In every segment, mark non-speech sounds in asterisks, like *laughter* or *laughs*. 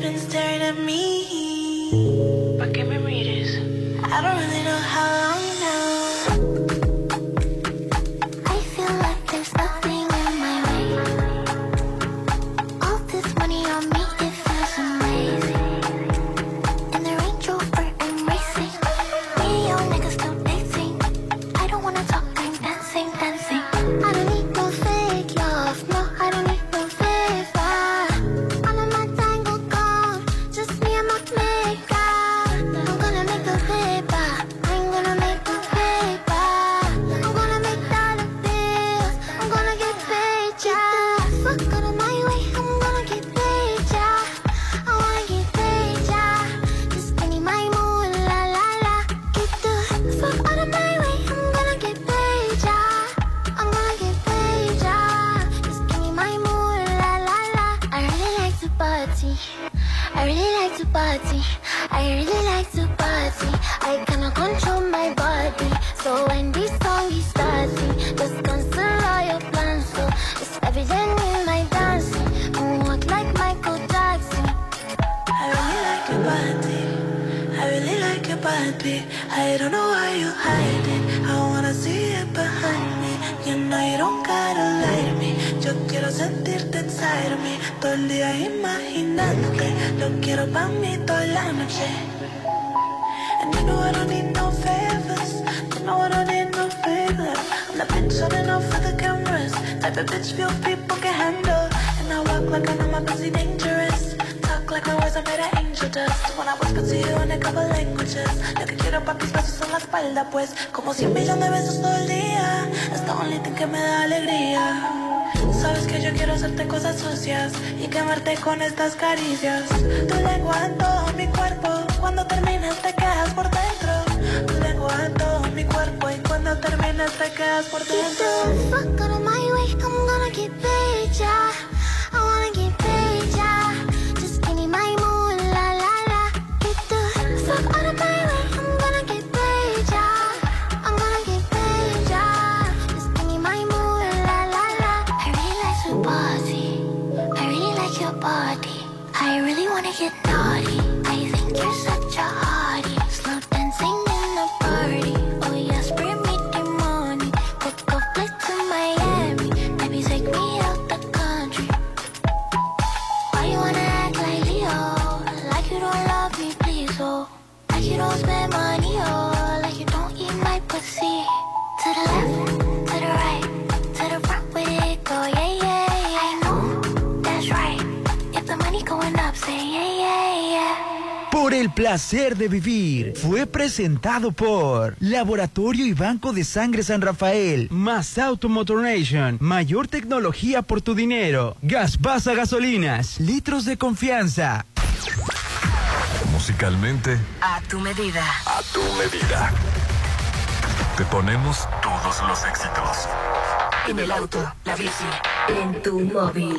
been staring at me. But give me. I don't caricias. de vivir. Fue presentado por Laboratorio y Banco de Sangre San Rafael, más Automotor Nation, mayor tecnología por tu dinero, gas gasolinas, litros de confianza. Musicalmente, a tu medida. A tu medida. Te ponemos todos los éxitos. En el auto, la bici, en tu móvil.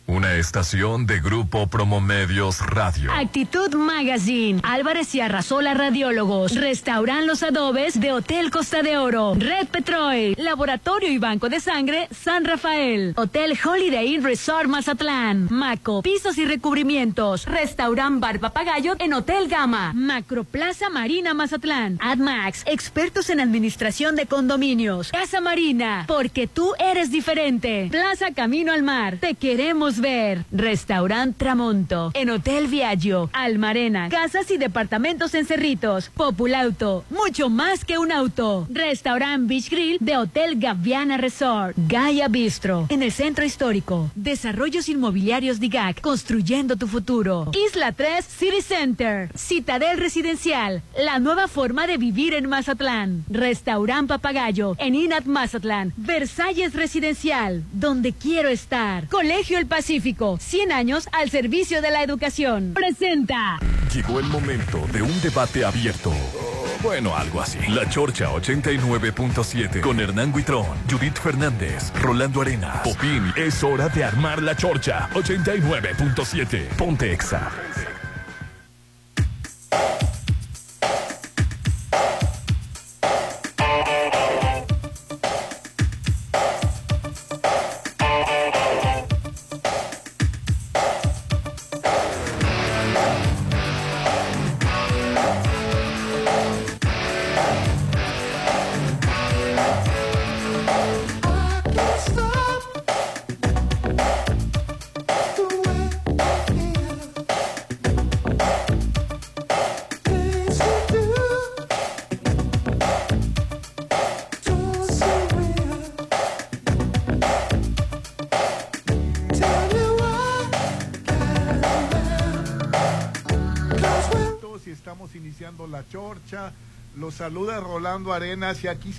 Una estación de Grupo Promomedios Radio. Actitud Magazine. Álvarez y Arrasola Radiólogos. Restauran los adobes de Hotel Costa de Oro. Red Petroil. Laboratorio y Banco de Sangre San Rafael. Hotel Holiday Inn Resort Mazatlán. Maco. Pisos y recubrimientos. Restaurant Bar Papagayo en Hotel Gama. Macroplaza Marina Mazatlán. AdMax. Expertos en administración de condominios. Casa Marina. Porque tú eres diferente. Plaza Camino al Mar. Te queremos ver. Restaurant Tramonto, en Hotel Viaggio, Almarena, casas y departamentos en Cerritos, Populauto, mucho más que un auto. Restaurant Beach Grill de Hotel Gaviana Resort, Gaia Bistro, en el centro histórico. Desarrollos inmobiliarios DIGAC, construyendo tu futuro. Isla 3 City Center, Citadel Residencial, la nueva forma de vivir en Mazatlán. Restaurant Papagayo, en Inat Mazatlán, Versalles Residencial, donde quiero estar. Colegio El Pacífico Pacífico, 100 años al servicio de la educación. Presenta. Llegó el momento de un debate abierto. Bueno, algo así. La Chorcha 89.7 con Hernán Guitrón, Judith Fernández, Rolando Arenas, Popín. Es hora de armar la Chorcha 89.7. Ponte Exa.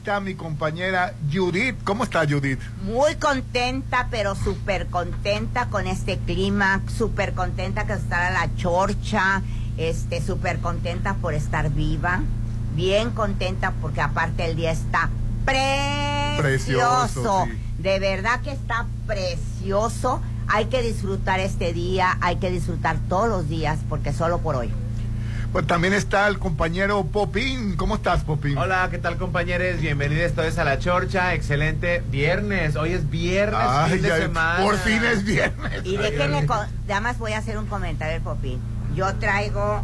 Está mi compañera Judith. ¿Cómo está Judith? Muy contenta, pero súper contenta con este clima, súper contenta que estar a la chorcha, este, súper contenta por estar viva, bien contenta porque aparte el día está precioso. Precioso, sí. De verdad que está precioso. Hay que disfrutar este día, hay que disfrutar todos los días porque solo por hoy. Pues también está el compañero Popín. ¿Cómo estás, Popín? Hola, ¿qué tal compañeros? Bienvenidos vez a La Chorcha. Excelente viernes. Hoy es viernes, Ay, fin de ya, semana. por fin es viernes. Y déjenme, con- nada más voy a hacer un comentario del Popín. Yo traigo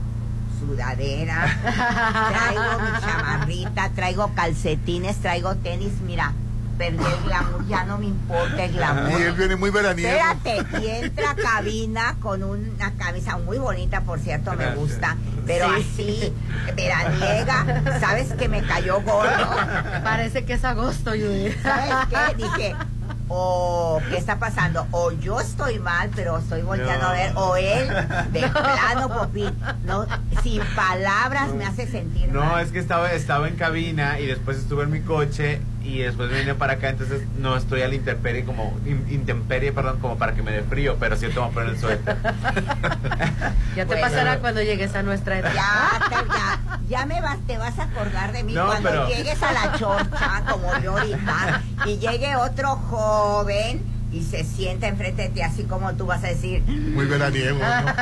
sudadera, *laughs* traigo mi chamarrita, traigo calcetines, traigo tenis, mira, perdí el glamour, ya no me importa el glamour. Y él viene muy veraniego. Espérate, y entra a cabina con una camisa muy bonita, por cierto, me gusta, pero así, veraniega, ¿sabes que me cayó gordo? Parece que es agosto, Judith. ¿Sabes qué? Dije, o ¿qué está pasando? O yo estoy mal, pero estoy volteando No. a ver, o él, de plano, Popín, no, sin palabras me hace sentir No, mal. es que estaba, estaba en cabina y después estuve en mi coche y después vine para acá, entonces no estoy a la intemperie como, in- intemperie, perdón, como para que me dé frío, pero sí te voy a poner el suéter. *laughs* Ya te Bueno. pasará cuando llegues a nuestra edad. Ya, te, ya, ya me vas, te vas a acordar de mí No, cuando pero- llegues a la chorcha, como yo ahorita, y llegue otro joven y se sienta enfrente de ti, así como tú vas a decir, Muy veraniego, ¿no?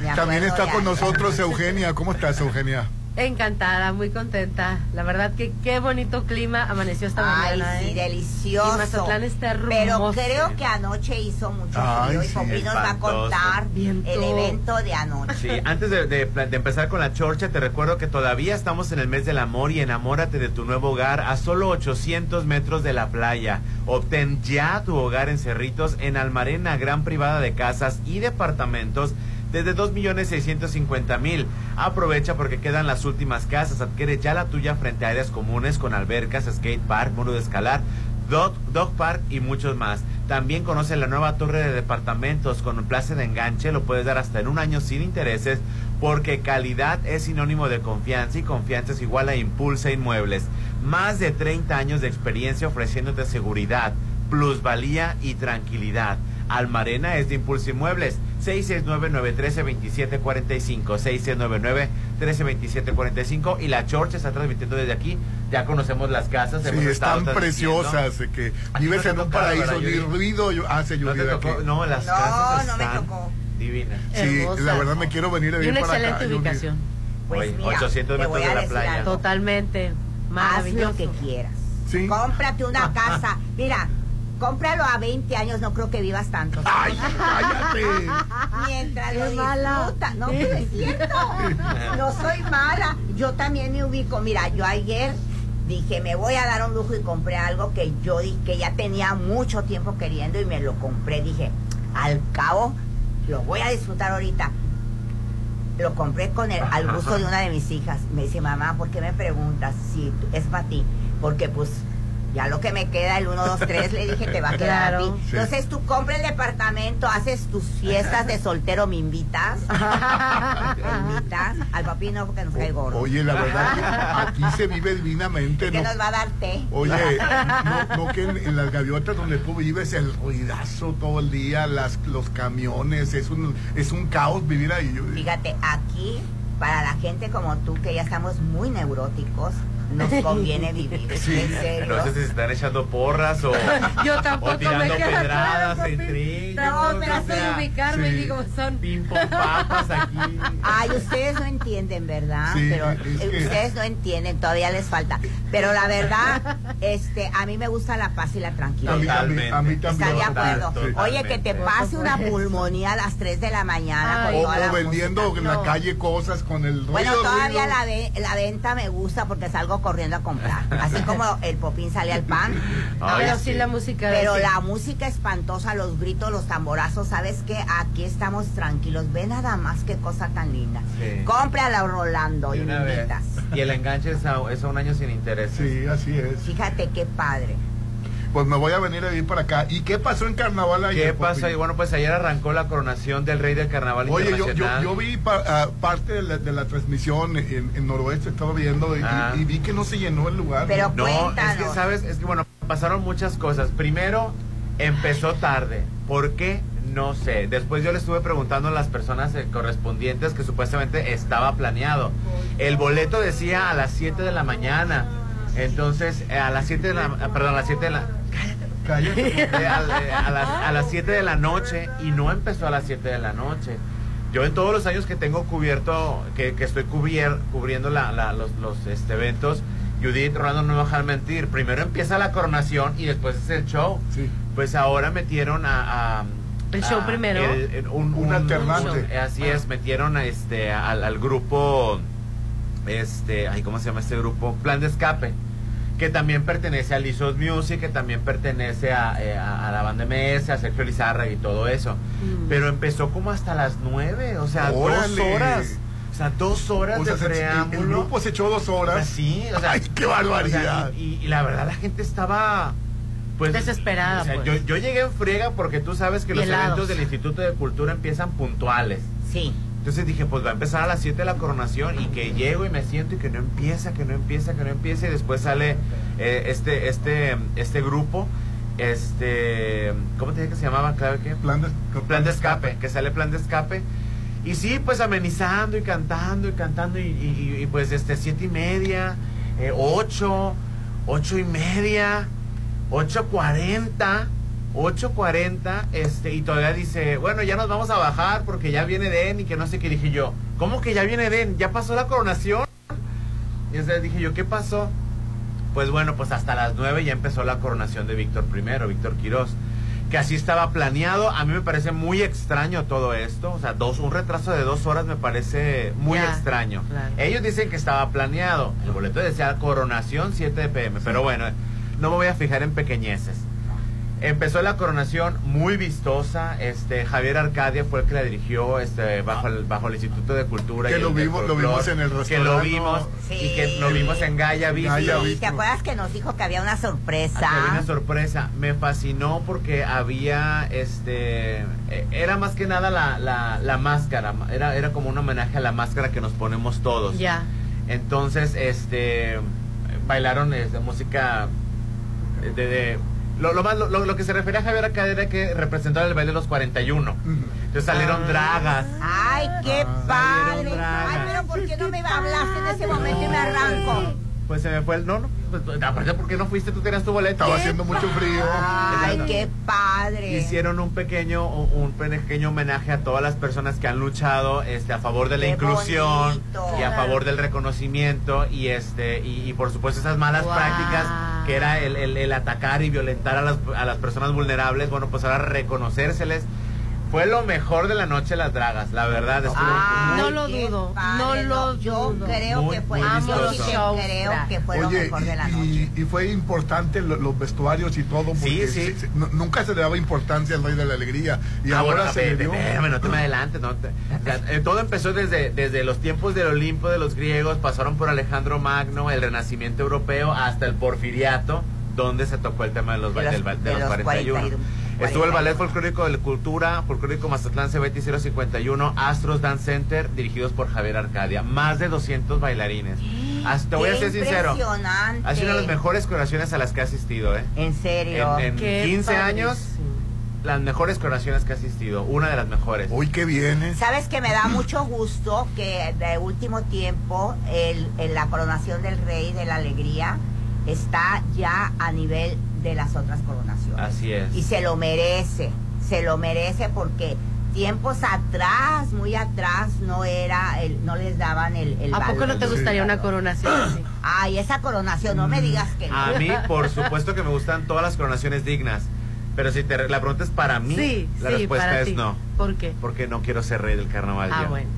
*laughs* Me También está con nosotros Eugenia. ¿Cómo estás, Eugenia? Encantada, muy contenta. La verdad que qué bonito clima amaneció esta Ay, mañana. sí, ¿eh? delicioso. Y Mazatlán está Pero hermoso. creo que anoche hizo mucho Ay, frío y sí, Popín nos va a contar Viento. el evento de anoche. Sí, antes de, de empezar con la chorcha, te recuerdo que todavía estamos en el mes del amor y enamórate de tu nuevo hogar a solo 800 metros de la playa. Obtén ya tu hogar en Cerritos, en Almarena, gran privada de casas y departamentos desde 2.650.000. Aprovecha porque quedan las últimas casas. Adquiere ya la tuya frente a áreas comunes con albercas, skate park, muro de escalar, dog, dog park y muchos más. También conoce la nueva torre de departamentos con un plaza de enganche. Lo puedes dar hasta en un año sin intereses porque calidad es sinónimo de confianza y confianza es igual a Impulsa Inmuebles. Más de 30 años de experiencia ofreciéndote seguridad, plusvalía y tranquilidad. Almarena es de Impulso Inmuebles. 669-913-2745. 669-913-2745. Y la Chorcha está transmitiendo desde aquí. Ya conocemos las casas. Sí, están transmitiendo. preciosas. Que vives no en un tocado, paraíso. ¿verdad, Ni ruido hace ¿No te lluvia tocó? aquí. No, las No, casas no me están tocó. divinas. Sí, la verdad me quiero venir a Y vivir una para acá. excelente Judith. ubicación. Pues Oye, mira, 800 te voy metros de la playa. algo. Totalmente. Haz Maravilloso. lo que quieras. Sí. Cómprate una *laughs* casa. Mira, cómpralo a 20 años, no creo que vivas tanto. ¡Ay, cállate! *laughs* Mientras Qué lo mala. disfruta. No, pero es cierto. No soy mala. Yo también me ubico. Mira, yo ayer dije, me voy a dar un lujo y compré algo que yo que ya tenía mucho tiempo queriendo y me lo compré. Dije, al cabo, lo voy a disfrutar ahorita. Lo compré con el, al gusto de una de mis hijas. Me dice, mamá, ¿por qué me preguntas si es para ti? Porque pues Ya lo que me queda, el 1, 2, 3, le dije, te va a quedar a ti. Sí. Entonces tú compras el departamento, haces tus fiestas de soltero, me invitas. *laughs* me invitas. Al papi no, porque nos cae gordo. Oye, la verdad, aquí se vive divinamente, *laughs* que ¿no? nos va a dar té. Oye, *laughs* no, no que en, en las gaviotas donde tú vives el ruidazo todo el día, las, los camiones, es un, es un caos vivir ahí. Fíjate, aquí, para la gente como tú, que ya estamos muy neuróticos, nos conviene vivir. Sí. En serio. No sé si se están echando porras o, *laughs* Yo tampoco o tirando me pedradas claro, entre No, o sé sea, ubicarme sí. y digo, son. Papas aquí. Ay, ustedes no entienden, ¿verdad? Sí, Pero es eh, que- ustedes no entienden, todavía les falta. Pero la verdad, este, a mí me gusta la paz y la tranquilidad. a mí, a mí Totalmente. también. ¿Está de acuerdo? totalmente. Oye, que te pase una pulmonía a las 3 de la mañana Ay. con O, toda la o vendiendo música. en la calle cosas con el ruido. Bueno, todavía ruido. la, ve- la venta me gusta porque salgo corriendo a comprar. Así *laughs* como el popín sale al pan. Ay, pero sí, la música. Pero sí. la música espantosa, los gritos, los tamborazos, ¿sabes qué? Aquí estamos tranquilos. Ve nada más qué cosa tan linda. Sí. Cómprala, Rolando, y De me invitas. Y el enganche es a, es a un año sin interés. Sí, así es. Fíjate qué padre. Pues me voy a venir a vivir para acá. ¿Y qué pasó en carnaval ayer? ¿Qué pasó? Y bueno, pues ayer arrancó la coronación del rey del carnaval Oye, yo, yo, yo vi pa- ah, parte de la, de la transmisión en, en Noroeste, estaba viendo y, Ah. y vi que no se llenó el lugar. Pero- No, es Cuéntanos. que sabes, es que bueno, pasaron muchas cosas. Primero, empezó tarde. ¿Por qué? No sé. Después yo le estuve preguntando a las personas eh, correspondientes que supuestamente estaba planeado. El boleto decía a las 7 de la mañana. Entonces, eh, a las 7 de la... Perdón, a las 7 de la... Cállate. a, a las, a las 7 de la noche y no empezó a las 7 de la noche. Yo en todos los años que tengo cubierto, que, que estoy cubier- cubriendo la- la- los, los, este, eventos, Judith Rolando no me va a dejar mentir. Primero empieza la coronación y después es el show. Sí. Pues ahora metieron a... a- El show a- primero. el- el- un, Un alternante. Así es, metieron a este, al, al grupo, este, ay, ¿cómo se llama este grupo? Plan de Escape que también pertenece a Lizos Music, que también pertenece a, eh, a- a la banda MS, a Sergio Lizarra y todo eso. Mm. Pero empezó como hasta las nueve, o sea, Órale. dos horas. O sea, dos horas O sea, de preámbulo. el grupo se echó dos O sea, horas. sí, o sea, Ay, qué barbaridad. o sea, y, y la verdad la gente estaba pues Desesperada, o sea, pues. yo, yo llegué en friega porque tú sabes que Y los helados. eventos del Instituto de Cultura empiezan puntuales. Sí. Entonces dije, pues va a empezar a las 7 de la coronación y que llego y me siento y que no empieza, que no empieza, que no empieza y después sale eh, este este este grupo este ¿cómo te dije que se llamaba? Claro que Plan de, plan de escape, que sale plan de escape. Y sí, pues amenizando y cantando y cantando y, y- y, pues este siete y media, eh, ocho, ocho y media, ocho cuarenta, ocho cuarenta, este, y todavía dice, bueno, ya nos vamos a bajar porque ya viene Den y que no sé qué dije yo, ¿cómo que ya viene Den? ¿Ya pasó la coronación? Y entonces dije yo, ¿qué pasó? Pues bueno, pues hasta las nueve ya empezó la coronación de Víctor I, Víctor Quirós que así estaba planeado. A mí me parece muy extraño todo esto. O sea, dos, un retraso de dos horas me parece muy Ya, extraño. claro. Ellos dicen que estaba planeado. El boleto decía coronación 7 de pm. Pero bueno, no me voy a fijar en pequeñeces. Empezó la coronación muy vistosa. Este Javier Arcadia fue el que la dirigió este, bajo, el, bajo el Instituto de Cultura. Que y lo vimos- lo vimos en el Que lo restaurante, vimos. Y que lo vimos en Gaia Bistro. ¿Te acuerdas que nos dijo que había una sorpresa? Ah, que había una sorpresa. Me fascinó porque había, este, eh, era más que nada la, la, la máscara. Era, era como un homenaje a la máscara que nos ponemos todos. Ya. Entonces, este, bailaron este, música de... de- lo, lo, más, lo, lo que se refería a Javier Arcadia era que representaba el baile de los 41. Ujú. Entonces salieron Ah. dragas. Ay, qué Ah. padre. Salieron dragas. Ay, pero ¿por qué no me hablaste en ese momento y me arranco? Pues se me fue el... No, no, pues, aparte, ¿por qué no fuiste? Tú tenías tu boleto. Estaba haciendo mucho frío. Ay, qué padre. Hicieron un pequeño un pequeño homenaje a todas las personas que han luchado este a favor de la Qué inclusión bonito. y a favor del reconocimiento y este y, y por supuesto esas malas Wow. prácticas que era el, el- el atacar y violentar a las, a las personas vulnerables bueno pues ahora reconocérseles fue lo mejor de la noche las dragas la verdad No lo dudo, padre, no lo Yo dudo. creo Muy, que fue, yo sí creo que lo mejor de la y, noche. y- y fue importante lo- los vestuarios y todo, porque Sí, sí. se- se- nu- nunca se le daba importancia al Rey de la Alegría. Y Ah, ahora bueno, se le dio. no te me adelantes. No te- o sea, eh, todo empezó desde, desde los tiempos del Olimpo de los griegos, pasaron por Alejandro Magno, el Renacimiento europeo, hasta el Porfiriato, donde se tocó el tema de los, De los- del ba- de de los los 41. 41. Estuvo el Ballet Folclórico de Cultura, Folclórico Mazatlán CBT 051, Astros Dance Center, dirigidos por Javier Arcadia. Más de 200 bailarines. Hasta, te voy a ser sincero. impresionante. Ha sido una de las mejores coreograciones a las que he asistido, ¿eh? En serio. En, en Qué 15 años, las mejores coreograciones que he asistido. Una de las mejores. Uy, qué viene. Sabes que me da mucho gusto que de último tiempo el, el- la coronación del rey de la alegría está ya a nivel de las otras coronaciones. Así es. Y se lo merece, se lo merece porque tiempos atrás, muy atrás, no era, el, no les daban el, el ¿A poco no te gustaría una coronación así? *clears throat* Ay, esa coronación, no me digas que no. A mí, por *laughs* supuesto que me gustan todas las coronaciones dignas. Pero si te, la pregunta es para mí, Sí, la sí, respuesta para es ti. no. ¿Por qué? Porque no quiero ser rey del carnaval Ah, bueno.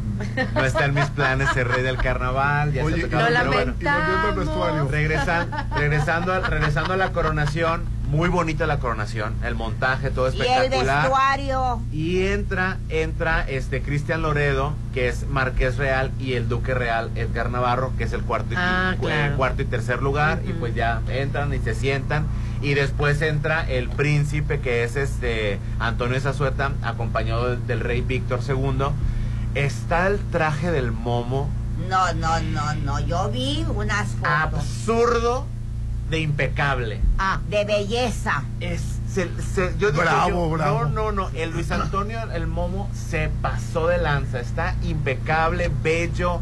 No está en mis planes ser rey del carnaval. Ya se ha Oye, tocado, Lo pero bueno. Regresan, regresando, al- regresando a la coronación, muy bonita la coronación, el montaje, todo y el espectacular. vestuario. Y entra, entra este Cristian Loredo, que es Marqués Real, y el Duque Real, Edgar Navarro, que es el cuarto y, Ah, cuarto y tercer lugar, y pues ya entran y se sientan. Y después entra el príncipe, que es este Antonio Zazueta, acompañado del, del rey Víctor II. Está el traje del momo, No, no, no, no. Yo vi unas fotos absurdo de impecable. Ah, de belleza. Es, se- se- yo dije Bravo, yo, bravo. No, no, no. El Luis Antonio, el Momo, se pasó de lanza. Está impecable, bello,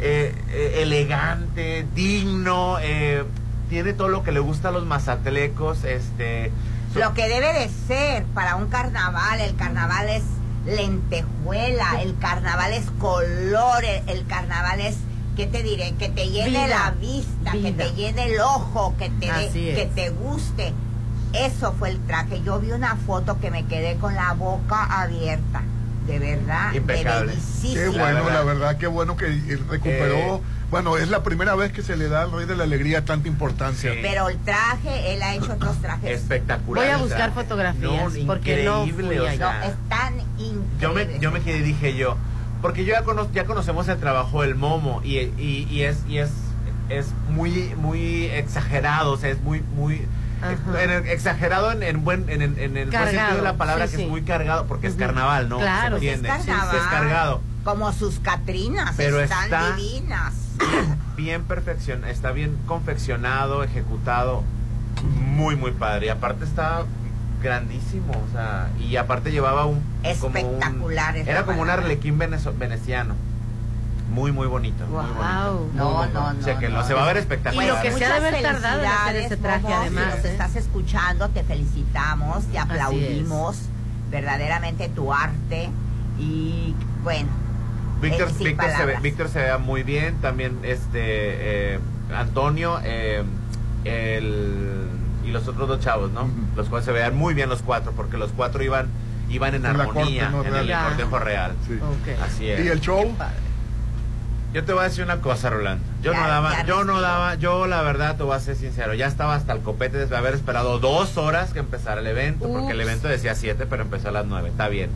eh, eh, elegante, digno. eh, tiene todo lo que le gusta a los mazatlecos. Este, so- Lo que debe de ser para un carnaval, el carnaval es lentejuela, el carnaval es color, el, carnaval es, ¿qué te diré? Que te llene Vida. la vista, que te llene el ojo, que te, que te guste. Eso fue el traje. Yo vi una foto que me quedé con la boca abierta. De verdad, Impecable. de. Qué La bueno, verdad. la verdad, qué bueno que recuperó. Eh, bueno, es la primera vez que se le da al Rey de la Alegría tanta importancia. Sí. Pero el traje, él ha hecho otros trajes. espectacular. Voy a buscar fotografías, porque no increíble, fui o allá. No, sea, están increíbles. yo me, yo me quedé y dije yo, porque yo ya, cono- ya conocemos el trabajo del Momo y, y, y es, y es, es muy, muy exagerado, o sea, es muy, muy en el- exagerado en, en buen, en, el buen sentido de la palabra, sí, que sí. es muy cargado, porque es carnaval, ¿no? Claro, Se sí, Es carnaval. es cargado. Como sus Catrinas, Pero están está- divinas. Bien, bien perfeccionado, está bien confeccionado, ejecutado, muy, muy padre. Y aparte está grandísimo, o sea, y aparte llevaba un... como un- Espectacular es la era como un arlequín veneciano. Muy, muy bonito. muy Guau. bonito. No, Muy, muy no, bonito. no, Chéquenlo, no. se va a ver Y espectacular. lo que ¿eh? se ha de haber Muchas tardado en hacer ese traje, Momo, además, Si nos ¿eh? estás escuchando, te felicitamos, te aplaudimos. Verdaderamente tu arte. Y bueno, Víctor, eh, sin Víctor, se ve. Víctor se ve muy bien, también este eh, Antonio eh, el, y los otros dos chavos, ¿no? Los cuales se vean muy bien los cuatro, porque los cuatro iban iban en armonía corte, ¿no? en el cortejo real. Sí. Ok. Así es. ¿Y el show? Yo te voy a decir una cosa, Rolando. Yo Ya- no daba, yo no daba, yo la verdad te voy a ser sincero, ya estaba hasta el copete de haber esperado dos horas que empezara el evento, porque el evento decía siete, pero empezó a las nueve, está bien.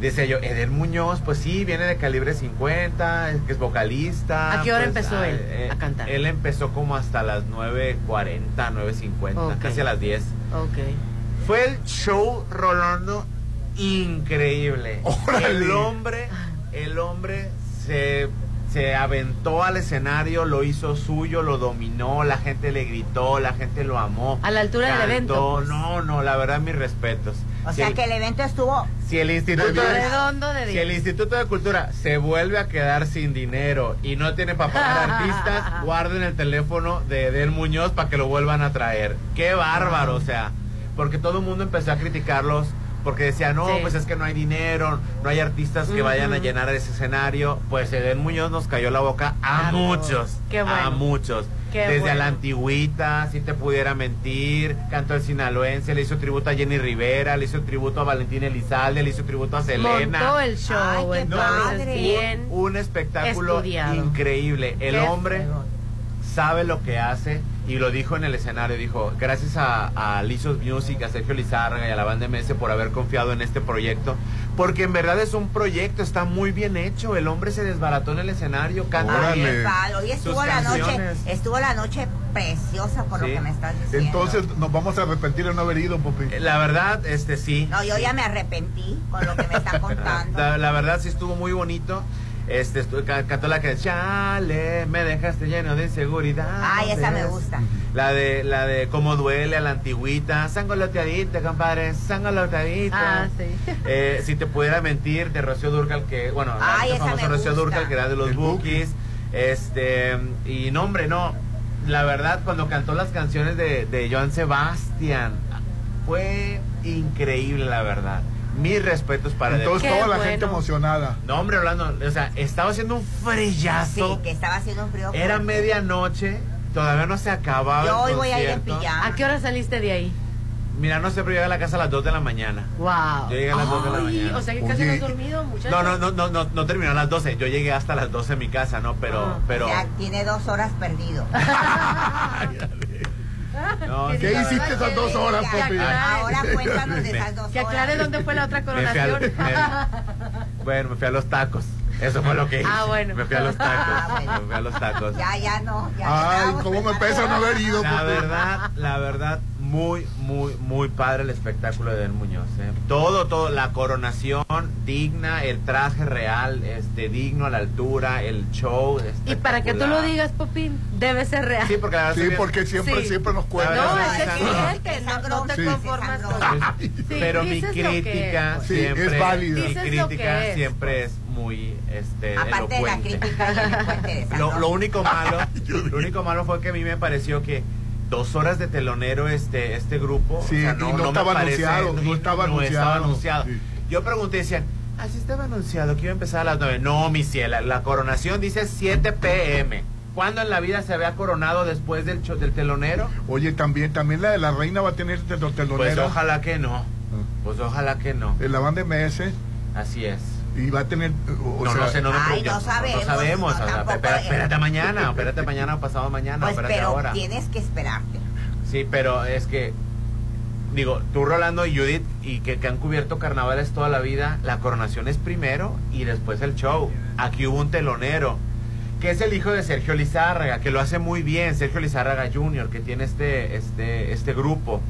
Dice yo, Eden Muñoz, pues sí, viene de calibre 50, es que es vocalista. ¿A qué hora pues, empezó ah, él eh, a cantar? Él empezó como hasta las 9.40, 9.50, Ok. casi a las 10. Ok. Fue el show Rolando increíble. Órale. El hombre, el hombre se, se aventó al escenario, lo hizo suyo, lo dominó, la gente le gritó, la gente lo amó. A la altura del evento, pues. No, no, la verdad mis respetos. O Si sea el- que el evento estuvo si el Instituto De de, Redondo de si el 10. Instituto de Cultura se vuelve a quedar sin dinero y no tiene para pagar *laughs* artistas, guarden el teléfono de Edel Muñoz para que lo vuelvan a traer. Qué bárbaro, o sea, porque todo el mundo empezó a criticarlos porque decía, no, Sí. pues es que no hay dinero, no hay artistas que vayan a llenar ese escenario. Pues Edel Muñoz nos cayó la boca a muchos, qué a bueno. muchos. Qué Desde a la antigüita, si te pudiera mentir, cantó el sinaloense, le hizo tributo a Jenny Rivera, le hizo tributo a Valentín Elizalde, le hizo tributo a Selena. Montó el show, Ay, qué entonces padre. bien. Un espectáculo estudiado. increíble. El Qué hombre sabe lo que hace y lo dijo en el escenario. Dijo, gracias a, a Lizos Music, a Sergio Lizárraga y a la banda MS por haber confiado en este proyecto. Porque en verdad es un proyecto, está muy bien hecho. El hombre se desbarató en el escenario, canta bien. Hoy estuvo la noche, estuvo la noche preciosa por Sí. lo que me estás diciendo. Entonces nos vamos a arrepentir de no haber ido, Popi. La verdad, este sí. No, yo sí. ya me arrepentí con lo que me está *laughs* contando. La, la verdad sí estuvo muy bonito. Este, cantó la que Chale, me dejaste lleno de inseguridad. Ay, esa me gusta. La de, la de cómo duele a la antigüita. Sangoloteadita, compadre, sangoloteadita. Ah, sí. *laughs* Eh, si te pudiera mentir, de Rocío Durcal, que, bueno, la Ay, esa famosa me Rocío gusta. Durcal, que era de los Bookies. Este, y no, hombre, no. La verdad, cuando cantó las canciones de, de Joan Sebastián, fue increíble, la verdad. Mis respetos para. Entonces toda la bueno. gente emocionada. No, hombre, Orlando, o sea, estaba haciendo un Sí, frillazo. que estaba haciendo un frío. Era medianoche, todavía no se acababa. Yo el hoy voy a ir en pijama. ¿A qué hora saliste de ahí? Mira, no sé, pero llegué a la casa a las 2 de la mañana. Wow. Yo llegué a las dos de la Ay, mañana. O sea que casi Oye. no has dormido, muchacho. No, no, no, no, no, no terminó a las 12. Yo llegué hasta las 12 en mi casa, ¿no? Pero, Ah. pero. O sea, tiene dos horas perdido. *laughs* *laughs* no, *laughs* ¿Qué sí, ¿Qué la hiciste verdad- esas dos horas, Popi? ya, Ahora *laughs* cuéntanos de esas dos Que aclare horas. dónde fue la otra coronación. me- *laughs* bueno, me fui a los tacos. Eso fue lo que hice. Ah, bueno. Me fui a los tacos. Ah, bueno. Me fui a los tacos. Ya, ya no. Ya Ay, cómo me pesa no haber ido, La verdad, la verdad, muy, muy, muy padre el espectáculo de Den Muñoz. ¿eh? Todo, todo, la coronación digna, el traje real, este, digno a la altura, el show. Y para que tú lo digas, Popín, debe ser real. Sí, porque la verdad Sí, ve- porque siempre, Sí. siempre nos cuentan. No, es es cliente, no, no te Sí. conformas con Sí. Pero mi crítica es. Sí, siempre es válida. mi crítica es. siempre es muy este Aparte de la elocuente. crítica y elocuente de esa Lo, no. lo único malo, *laughs* lo único malo fue que a mí me pareció que dos horas de telonero este este grupo, Sí, y no me estaba parece- anunciado, no estaba no estaba anunciado. anunciado. Sí. Yo pregunté, decían, así estaba anunciado que iba a empezar a las 9. No, mi ciela, la coronación dice 7 pm. ¿Cuándo en la vida se había coronado después del, del telonero? Oye, también, también la de la reina va a tener Pues telonera. ojalá que no. Pues ojalá que no. En la banda MS Así es. Y va a tener. O no, sea, no sé, no, no, Ay, no sabemos, No sabemos. no, o sea, eh. espérate mañana, espérate mañana o pasado mañana, Pues, espérate pero ahora. tienes que esperarte. Sí, pero es que, digo, tú Rolando y Judith, y que, que han cubierto carnavales toda la vida, la coronación es primero y después el show. Aquí hubo un telonero, que es el hijo de Sergio Lizárraga, que lo hace muy bien, Sergio Lizárraga Jr., que tiene este, este, este grupo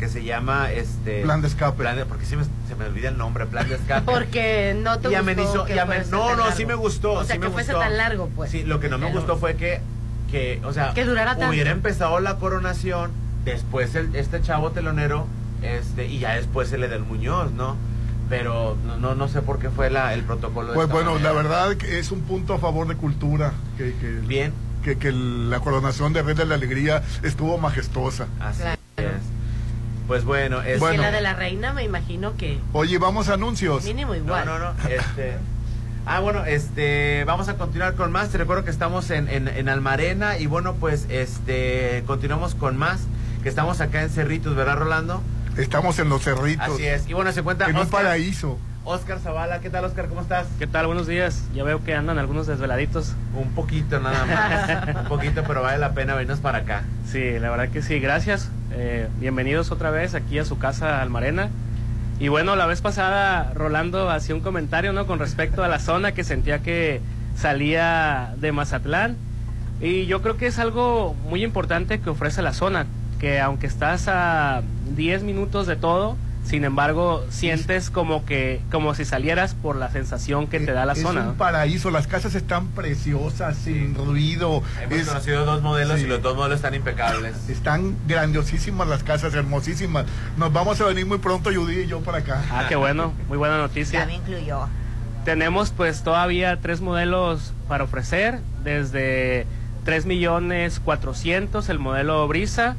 que se llama este Plan de escape. Plan de- porque sí me- se me olvida el nombre, Plan de *laughs* Escape. Porque no te y gustó amenizó, que y amen- fuese no, no, largo. sí me gustó. O sea, sí que me fuese gustó. tan largo, pues. Sí, lo que no me gustó fue que, que o sea, Que durara tanto. hubiera empezado la coronación, después el, este chavo telonero, este, y ya después el del Muñoz, ¿no? Pero no, no, no sé por qué fue la, el protocolo. de Pues esta bueno, la verdad que es un punto a favor de cultura. Que, que, Bien, que, que la coronación de Rey de la Alegría estuvo majestuosa. así. Pues bueno, es, Bueno. que la de la reina me imagino que Oye, vamos a anuncios. mínimo No, igual. no, no. Este. Ah, bueno, este, vamos a continuar con más. Te recuerdo que estamos en, en, en Almarena y bueno, pues, este, continuamos con más. Que estamos acá en Cerritos, ¿verdad, Rolando? Estamos en los cerritos. Así es. Y bueno, se encuentra En un paraíso. Oscar Zavala. ¿Qué tal, Oscar? ¿Cómo estás? ¿Qué tal? Buenos días. Ya veo que andan algunos desveladitos. Un poquito nada más. un poquito, pero vale la pena venirnos para acá. Sí, la verdad que sí. Gracias. Eh, bienvenidos otra vez aquí a su casa Almarena. Y bueno, la vez pasada Rolando hacía un comentario, ¿no? Con respecto a la zona que sentía que salía de Mazatlán. Y yo creo que es algo muy importante que ofrece la zona, que aunque estás a 10 minutos de todo, sin embargo, sientes como que como si salieras por la sensación que te da la es zona. un ¿no? paraíso. Las casas están preciosas, sin ruido. Hemos Es- conocido dos modelos sí. y los dos modelos están impecables. *laughs* Están grandiosísimas las casas, hermosísimas. Nos vamos a venir muy pronto, Judy y yo, para acá. Ah, qué bueno, muy buena Ya noticia. me incluyó. Tenemos pues todavía tres modelos para ofrecer, desde 3 millones 400 el modelo Brisa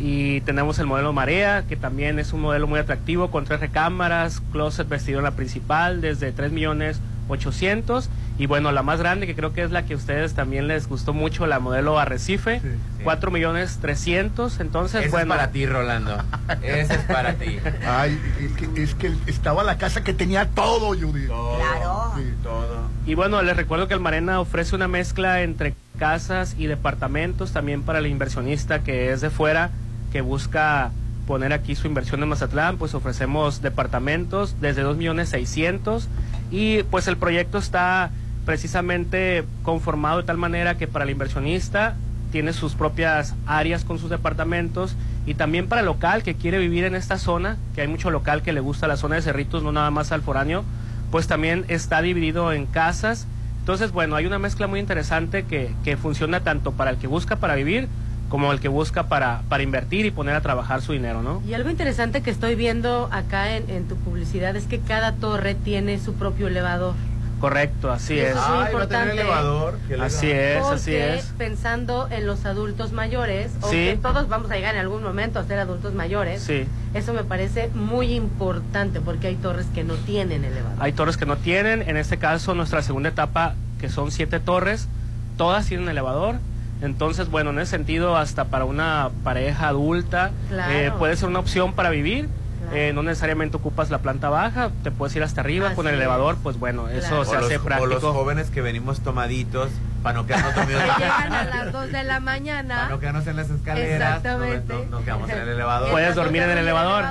y tenemos el modelo Marea, que también es un modelo muy atractivo con tres recámaras, closet vestido en la principal, desde 3 millones 800 y bueno, la más grande que creo que es la que a ustedes también les gustó mucho, la modelo Arrecife, Sí. Sí. 4 millones 300, entonces Ese bueno, es para ti, Rolando. *laughs* Ese es para ti. Ay, es que, es que estaba la casa que tenía todo, Judy. Todo. Claro. Sí. Todo. Y bueno, les recuerdo que Almarena ofrece una mezcla entre casas y departamentos también para el inversionista que es de fuera, que busca poner aquí su inversión en Mazatlán, pues ofrecemos departamentos desde 2 millones 600 y pues el proyecto está precisamente conformado de tal manera que para el inversionista tiene sus propias áreas con sus departamentos y también para el local que quiere vivir en esta zona, que hay mucho local que le gusta la zona de Cerritos, no nada más al foráneo, pues también está dividido en casas. Entonces, bueno, hay una mezcla muy interesante que, que funciona tanto para el que busca para vivir como el que busca para, para invertir y poner a trabajar su dinero, ¿no? Y algo interesante que estoy viendo acá en, en tu publicidad es que cada torre tiene su propio elevador. Correcto, así es. es muy Ay, va a tener importante. elevador. Así es, Porque así es. pensando en los adultos mayores, o Sí. que todos vamos a llegar en algún momento a ser adultos mayores, Sí. eso me parece muy importante porque hay torres que no tienen elevador. Hay torres que no tienen, en este caso nuestra segunda etapa, que son siete torres, todas tienen elevador. Entonces, bueno, en ese sentido, hasta para una pareja adulta, Claro. eh, puede ser una opción para vivir. Claro. Eh, no necesariamente ocupas la planta baja, te puedes ir hasta arriba con el elevador, es. pues bueno, Claro. eso O se los, hace o los práctico. jóvenes que venimos tomaditos para no quedarnos dormidos. Llegan a las 2 de la mañana. Para no quedarnos en las escaleras. Exactamente. No, no, no quedamos en el elevador. Puedes dormir en el elevador.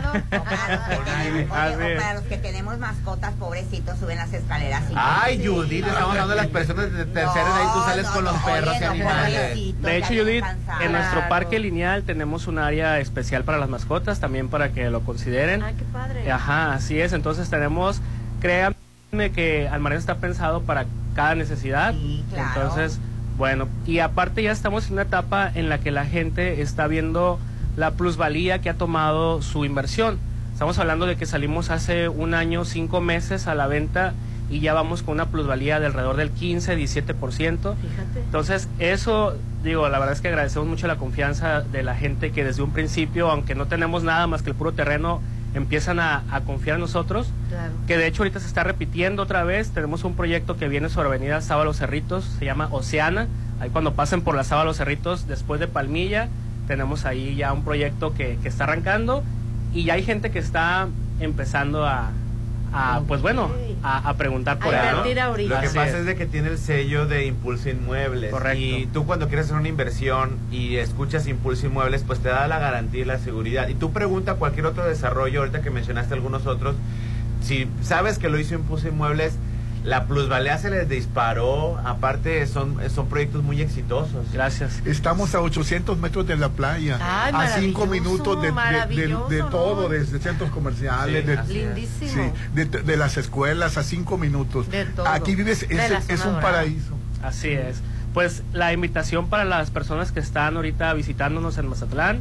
Oye, para los que tenemos mascotas, pobrecitos, suben las escaleras. y- Ay, Judith, estamos hablando de las personas de tercera edad y tú sales No, con no, los oye, perros y no, animales. De hecho, Judith, en nuestro parque lineal tenemos un área especial para las mascotas, también para que lo consideren. Ay, qué padre. Ajá, así es. Entonces tenemos, créanme que Almarén está pensado para cada necesidad. Sí, claro. Entonces, bueno, y aparte ya estamos en una etapa en la que la gente está viendo la plusvalía que ha tomado su inversión. Estamos hablando de que salimos hace un año, cinco meses a la venta y ya vamos con una plusvalía de alrededor del 15, 17%. Fíjate. Entonces, eso, digo, la verdad es que agradecemos mucho la confianza de la gente que desde un principio, aunque no tenemos nada más que el puro terreno, empiezan a, a confiar en nosotros. Claro. Que de hecho ahorita se está repitiendo otra vez. Tenemos un proyecto que viene sobre Avenida Sábalo Cerritos, se llama Oceana. Ahí cuando pasen por la Sábalo Cerritos, después de Palmilla, tenemos ahí ya un proyecto que, que está arrancando. Y ya hay gente que está empezando a, a, pues bueno, a, a preguntar por A. Lo que Así pasa es. es de que tiene el sello de Impulso Inmuebles. Correcto. Y tú cuando quieres hacer una inversión y escuchas Impulso Inmuebles, pues te da la garantía y la seguridad. Y tú pregunta a cualquier otro desarrollo, ahorita que mencionaste algunos otros, si sabes que lo hizo Impulso Inmuebles, la plusvalía se les disparó. Aparte, son, son proyectos muy exitosos. Gracias. Estamos a 800 metros de la playa, Ay, a 5 maravilloso, minutos de, de- de- de todo, ¿no? desde centros comerciales, Sí. Lindísimo. sí, de, de las escuelas a 5 minutos. De todo. Aquí vives, es, es un paraíso. Así es. Pues la invitación para las personas que están ahorita visitándonos en Mazatlán.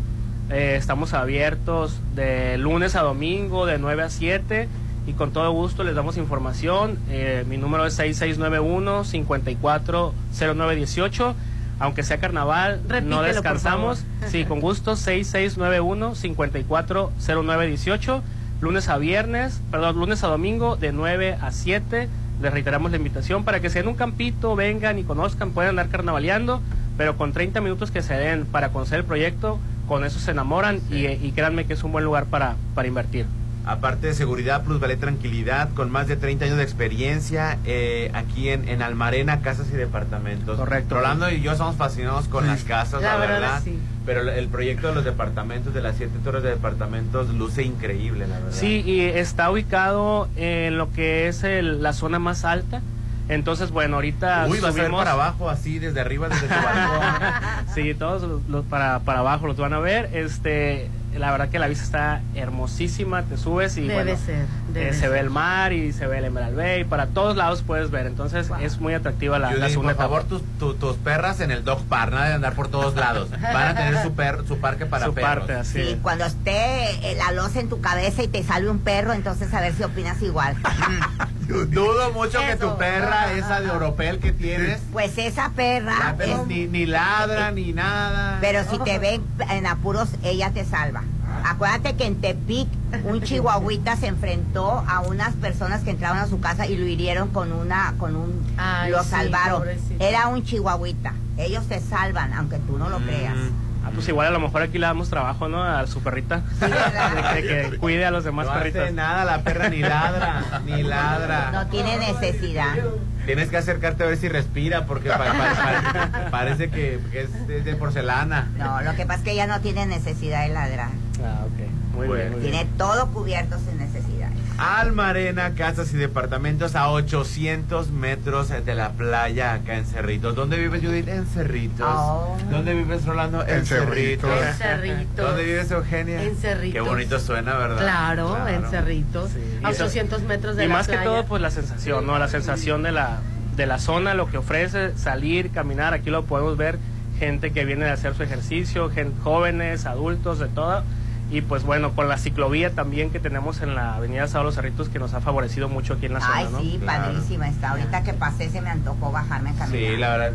eh, estamos abiertos de lunes a domingo, de 9 a 7. Y con todo gusto les damos información. Eh, mi número es 6691-540918. Aunque sea carnaval, no Repítelo, descansamos. Sí, con gusto, 6691-540918. Lunes a viernes, perdón, lunes a domingo, de 9 a 7. Les reiteramos la invitación para que se den un campito, vengan y conozcan, pueden andar carnavaleando, pero con 30 minutos que se den para conocer el proyecto, con eso se enamoran y, y créanme que es un buen lugar para, para invertir. Aparte de seguridad, plusvalía tranquilidad, con más de 30 años de experiencia eh, aquí en, en Almarena, casas y departamentos. Correcto. Rolando y yo somos fascinados con las casas, la, La verdad, verdad. sí. Pero el proyecto de los departamentos, de las siete torres de departamentos, luce increíble, la verdad. Sí, y está ubicado en lo que es el- la zona más alta. Entonces, bueno, ahorita Uy, vas a ver subimos- para abajo, así, desde arriba, desde tu balcón. *laughs* sí, todos los, los para, para abajo los van a ver. Este, la verdad que la vista está hermosísima, te subes y Debe bueno, ser. eh, se ve el mar y se ve el Emerald Bay, para todos lados puedes ver. Entonces Wow. es muy atractiva la, la Judy, segunda por favor, tus, tu- tus perras en el dog park, nada de andar por todos lados. Van a tener su, per- su parque para Su perros. parte, así Sí, es. cuando esté la losa en tu cabeza y te sale un perro, entonces a ver si opinas igual. *laughs* Dudo mucho que tu perra, esa de Oropel que tienes, Pues esa perra, la perra es- ni, ni ladra ni nada. pero si te ven en apuros, ella te salva. Acuérdate que en Tepic un *laughs* chihuahuita se enfrentó a unas personas que entraban a su casa y lo hirieron con una, con un, Ay, lo sí, salvaron. pobrecito. Era un chihuahuita. Ellos te salvan, aunque tú no lo Mm. creas. Ah, pues igual a lo mejor aquí le damos trabajo, ¿no? A su perrita. *laughs* ¿verdad? de que cuide a los demás no hace perritos. nada, la perra ni ladra, ni ladra. No tiene necesidad. Tienes que acercarte a ver si respira porque pa- pa- pa- *laughs* parece que, que es de, de porcelana. No, lo que pasa es que ella no tiene necesidad de ladrar. Ah, ok. Muy Bueno. bien, muy bien. Tiene todo cubierto sin necesidades. Almarena, casas y departamentos a 800 metros de la playa acá en Cerritos. ¿Dónde vives, Judith? En Cerritos. Oh. ¿Dónde vives, Rolando? En Cerritos. En Cerritos. ¿Dónde vives, Eugenia? En Cerritos. Qué bonito suena, ¿verdad? Claro, en Cerritos. Sí. A Y eso- 800 metros de y la más playa. que todo, pues la sensación, ¿no? La sensación de la, de la zona, lo que ofrece, salir, caminar, aquí lo podemos ver, gente que viene a hacer su ejercicio, jóvenes, adultos, de todo. Y pues bueno, con la ciclovía también que tenemos en la avenida Sábado Los Cerritos, que nos ha favorecido mucho aquí en la Ay, zona, ¿no? sí, Claro. padrísima está. Ahorita que pasé se me antojó bajarme a caminar. Sí, la verdad,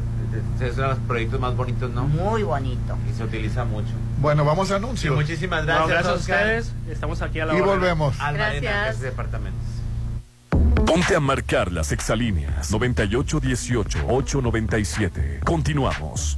es uno de los proyectos más bonitos, ¿no? Muy bonito. Y se utiliza mucho. Bueno, vamos a Sí, anuncios. muchísimas No, gracias, gracias a ustedes, estamos aquí a la y hora. volvemos. Almarena, Gracias. y departamentos. Ponte a marcar las exalíneas 9818-897. Continuamos.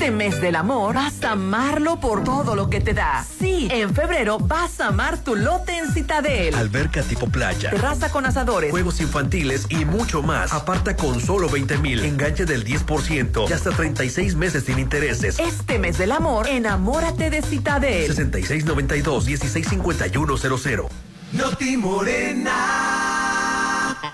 Este mes del amor vas a amarlo por todo lo que te da. Sí, en febrero vas a amar tu lote en Citadel. Alberca tipo playa. Terraza con asadores. Juegos infantiles y mucho más. Aparta con solo 20 mil. Enganche del 10% y hasta 36 meses sin intereses. Este mes del amor, enamórate de Citadel. 6692 165100. Noti Morena.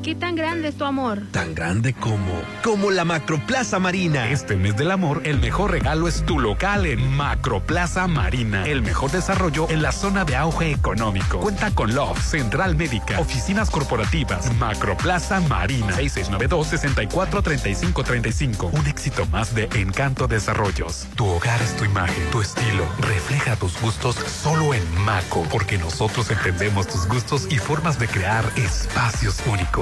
¿Qué tan grande es tu amor? Tan grande como. Como la Macroplaza Marina. Este mes del amor, el mejor regalo es tu local en Macroplaza Marina. El mejor desarrollo en la zona de auge económico. Cuenta con Love, Central Médica, oficinas corporativas. Macroplaza Marina. 6692-643535. Un éxito más de Encanto Desarrollos. Tu hogar es tu imagen, tu estilo. Refleja tus gustos solo en Maco. Porque nosotros entendemos tus gustos y formas de crear espacios únicos.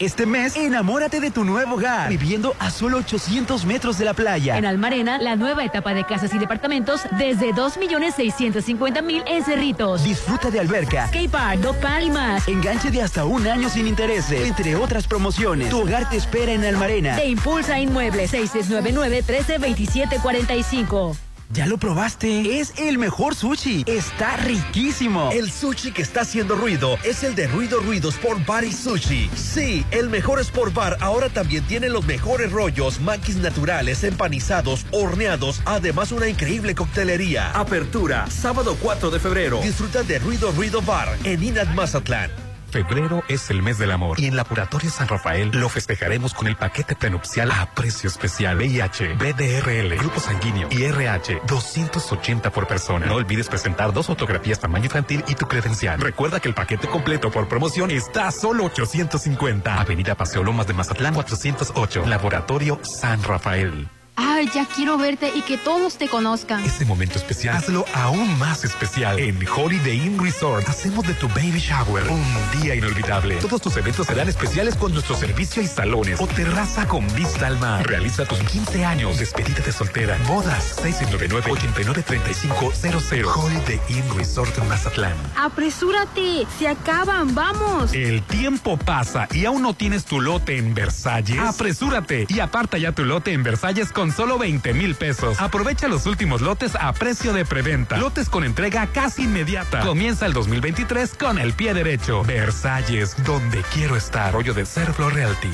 Este mes, enamórate de tu nuevo hogar, viviendo a solo 800 metros de la playa. En Almarena, la nueva etapa de casas y departamentos desde 2.650.000 en Cerritos. Disfruta de alberca, Skate Park, Dog Park y más. enganche de hasta un año sin intereses, entre otras promociones. Tu hogar te espera en Almarena. Te impulsa Inmuebles 6699-132745. ¿Ya lo probaste? Es el mejor sushi. Está riquísimo. El sushi que está haciendo ruido es el de Ruido Ruido Sport Bar y Sushi. Sí, el mejor Sport Bar ahora también tiene los mejores rollos, maquis naturales, empanizados, horneados, además una increíble coctelería. Apertura, sábado 4 de febrero. Disfruta de Ruido Ruido Bar en Inat Mazatlán. Febrero es el mes del amor y en Laboratorio San Rafael lo festejaremos con el paquete prenupcial a precio especial VIH, BDRL, grupo sanguíneo y RH 280 por persona. No olvides presentar dos fotografías tamaño infantil y tu credencial. Recuerda que el paquete completo por promoción está a solo 850. Avenida Paseo Lomas de Mazatlán 408, Laboratorio San Rafael. Ay, ya quiero verte y que todos te conozcan. Este momento especial, hazlo aún más especial. En Holiday Inn Resort, hacemos de tu baby shower un día inolvidable. Todos tus eventos serán especiales con nuestro servicio y salones o terraza con vista al mar. Realiza tus 15 años, despedida de soltera, bodas, 699-893500. Holiday Inn Resort en Mazatlán. Apresúrate, se acaban, vamos. El tiempo pasa y aún no tienes tu lote en Versalles. Apresúrate y aparta ya tu lote en Versalles con solo 20 mil pesos. Aprovecha los últimos lotes a precio de preventa. Lotes con entrega casi inmediata. Comienza el 2023 con el pie derecho. Versalles, donde quiero estar. Rollo de Serflo Realty.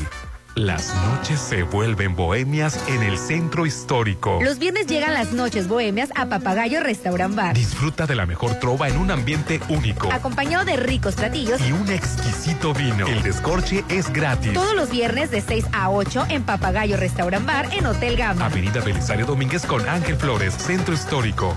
Las noches se vuelven bohemias en el centro histórico. Los viernes llegan las noches bohemias a Papagayo Restaurant Bar. Disfruta de la mejor trova en un ambiente único. Acompañado de ricos platillos y un exquisito vino. El descorche es gratis. Todos los viernes de 6 a 8 en Papagayo Restaurant Bar en Hotel Gama. Avenida Belisario Domínguez con Ángel Flores, Centro Histórico.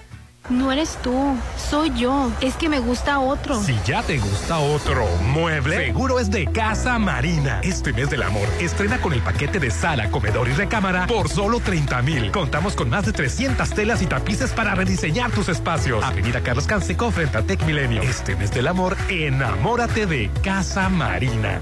No eres tú, soy yo. Es que me gusta otro. Si ya te gusta otro mueble, seguro es de Casa Marina. Este mes del amor, estrena con el paquete de sala, comedor y recámara por solo 30 mil. Contamos con más de 300 telas y tapices para rediseñar tus espacios. Avenida Carlos Canseco frente a Tech Milenio. Este mes del amor, enamórate de Casa Marina.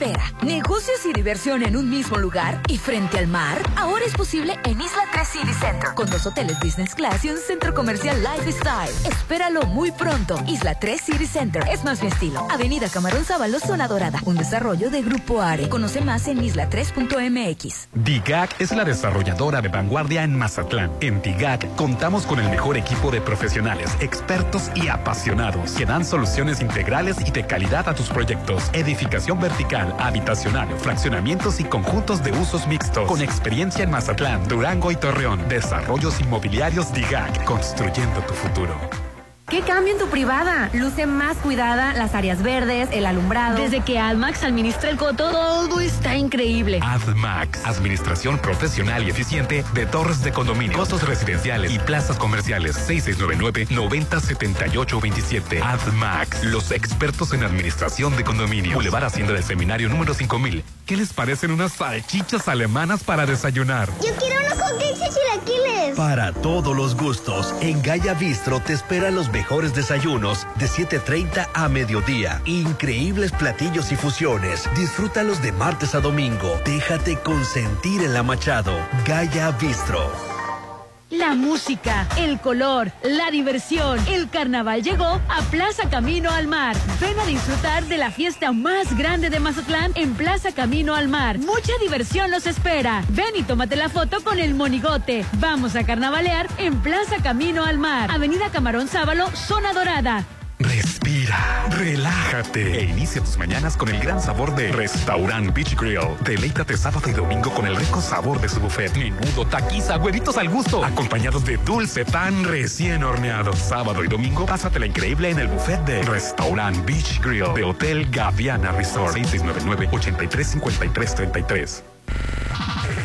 Espera, negocios y diversión en un mismo lugar y frente al mar. Ahora es posible en Isla 3 City Center, con dos hoteles business class y un centro comercial lifestyle. Espéralo muy pronto. Isla 3 City Center es más mi estilo. Avenida Camarón Sábalo, Zona Dorada. Un desarrollo de Grupo Are. Conoce más en isla3.mx. DIGAC es la desarrolladora de vanguardia en Mazatlán. En DIGAC contamos con el mejor equipo de profesionales, expertos y apasionados que dan soluciones integrales y de calidad a tus proyectos. Edificación vertical, habitacional, fraccionamientos y conjuntos de usos mixtos. Con experiencia en Mazatlán, Durango y Torreón. Desarrollos inmobiliarios DIGAC, construyendo tu futuro. ¿Qué cambio en tu privada? Luce más cuidada, las áreas verdes, el alumbrado. Desde que AdMax administra el coto, todo está increíble. AdMax, administración profesional y eficiente de torres de condominio, costos residenciales y plazas comerciales. 6699-907827. AdMax, los expertos en administración de condominio. Boulevard Hacienda del Seminario número 5000. ¿Qué les parecen unas salchichas alemanas para desayunar? Yo quiero unos hotcakes y chilaquiles. Para todos los gustos, en Gaya Bistro te esperan los mejores desayunos de 7.30 a mediodía. Increíbles platillos y fusiones. Disfrútalos de martes a domingo. Déjate consentir en la Machado. Gaya Bistro. La música, el color, la diversión. El carnaval llegó a Plaza Camino al Mar. Ven a disfrutar de la fiesta más grande de Mazatlán en Plaza Camino al Mar. Mucha diversión los espera. Ven y tómate la foto con el monigote. Vamos a carnavalear en Plaza Camino al Mar. Avenida Camarón Sábalo, Zona Dorada. Respira, relájate e inicia tus mañanas con el gran sabor de Restaurant Beach Grill. Deleítate sábado y domingo con el rico sabor de su buffet. Menudo, taquiza, huevitos al gusto, acompañados de dulce pan recién horneado. Sábado y domingo, pásatela increíble en el buffet de Restaurant Beach Grill de Hotel Gaviana Resort. 6699-835333.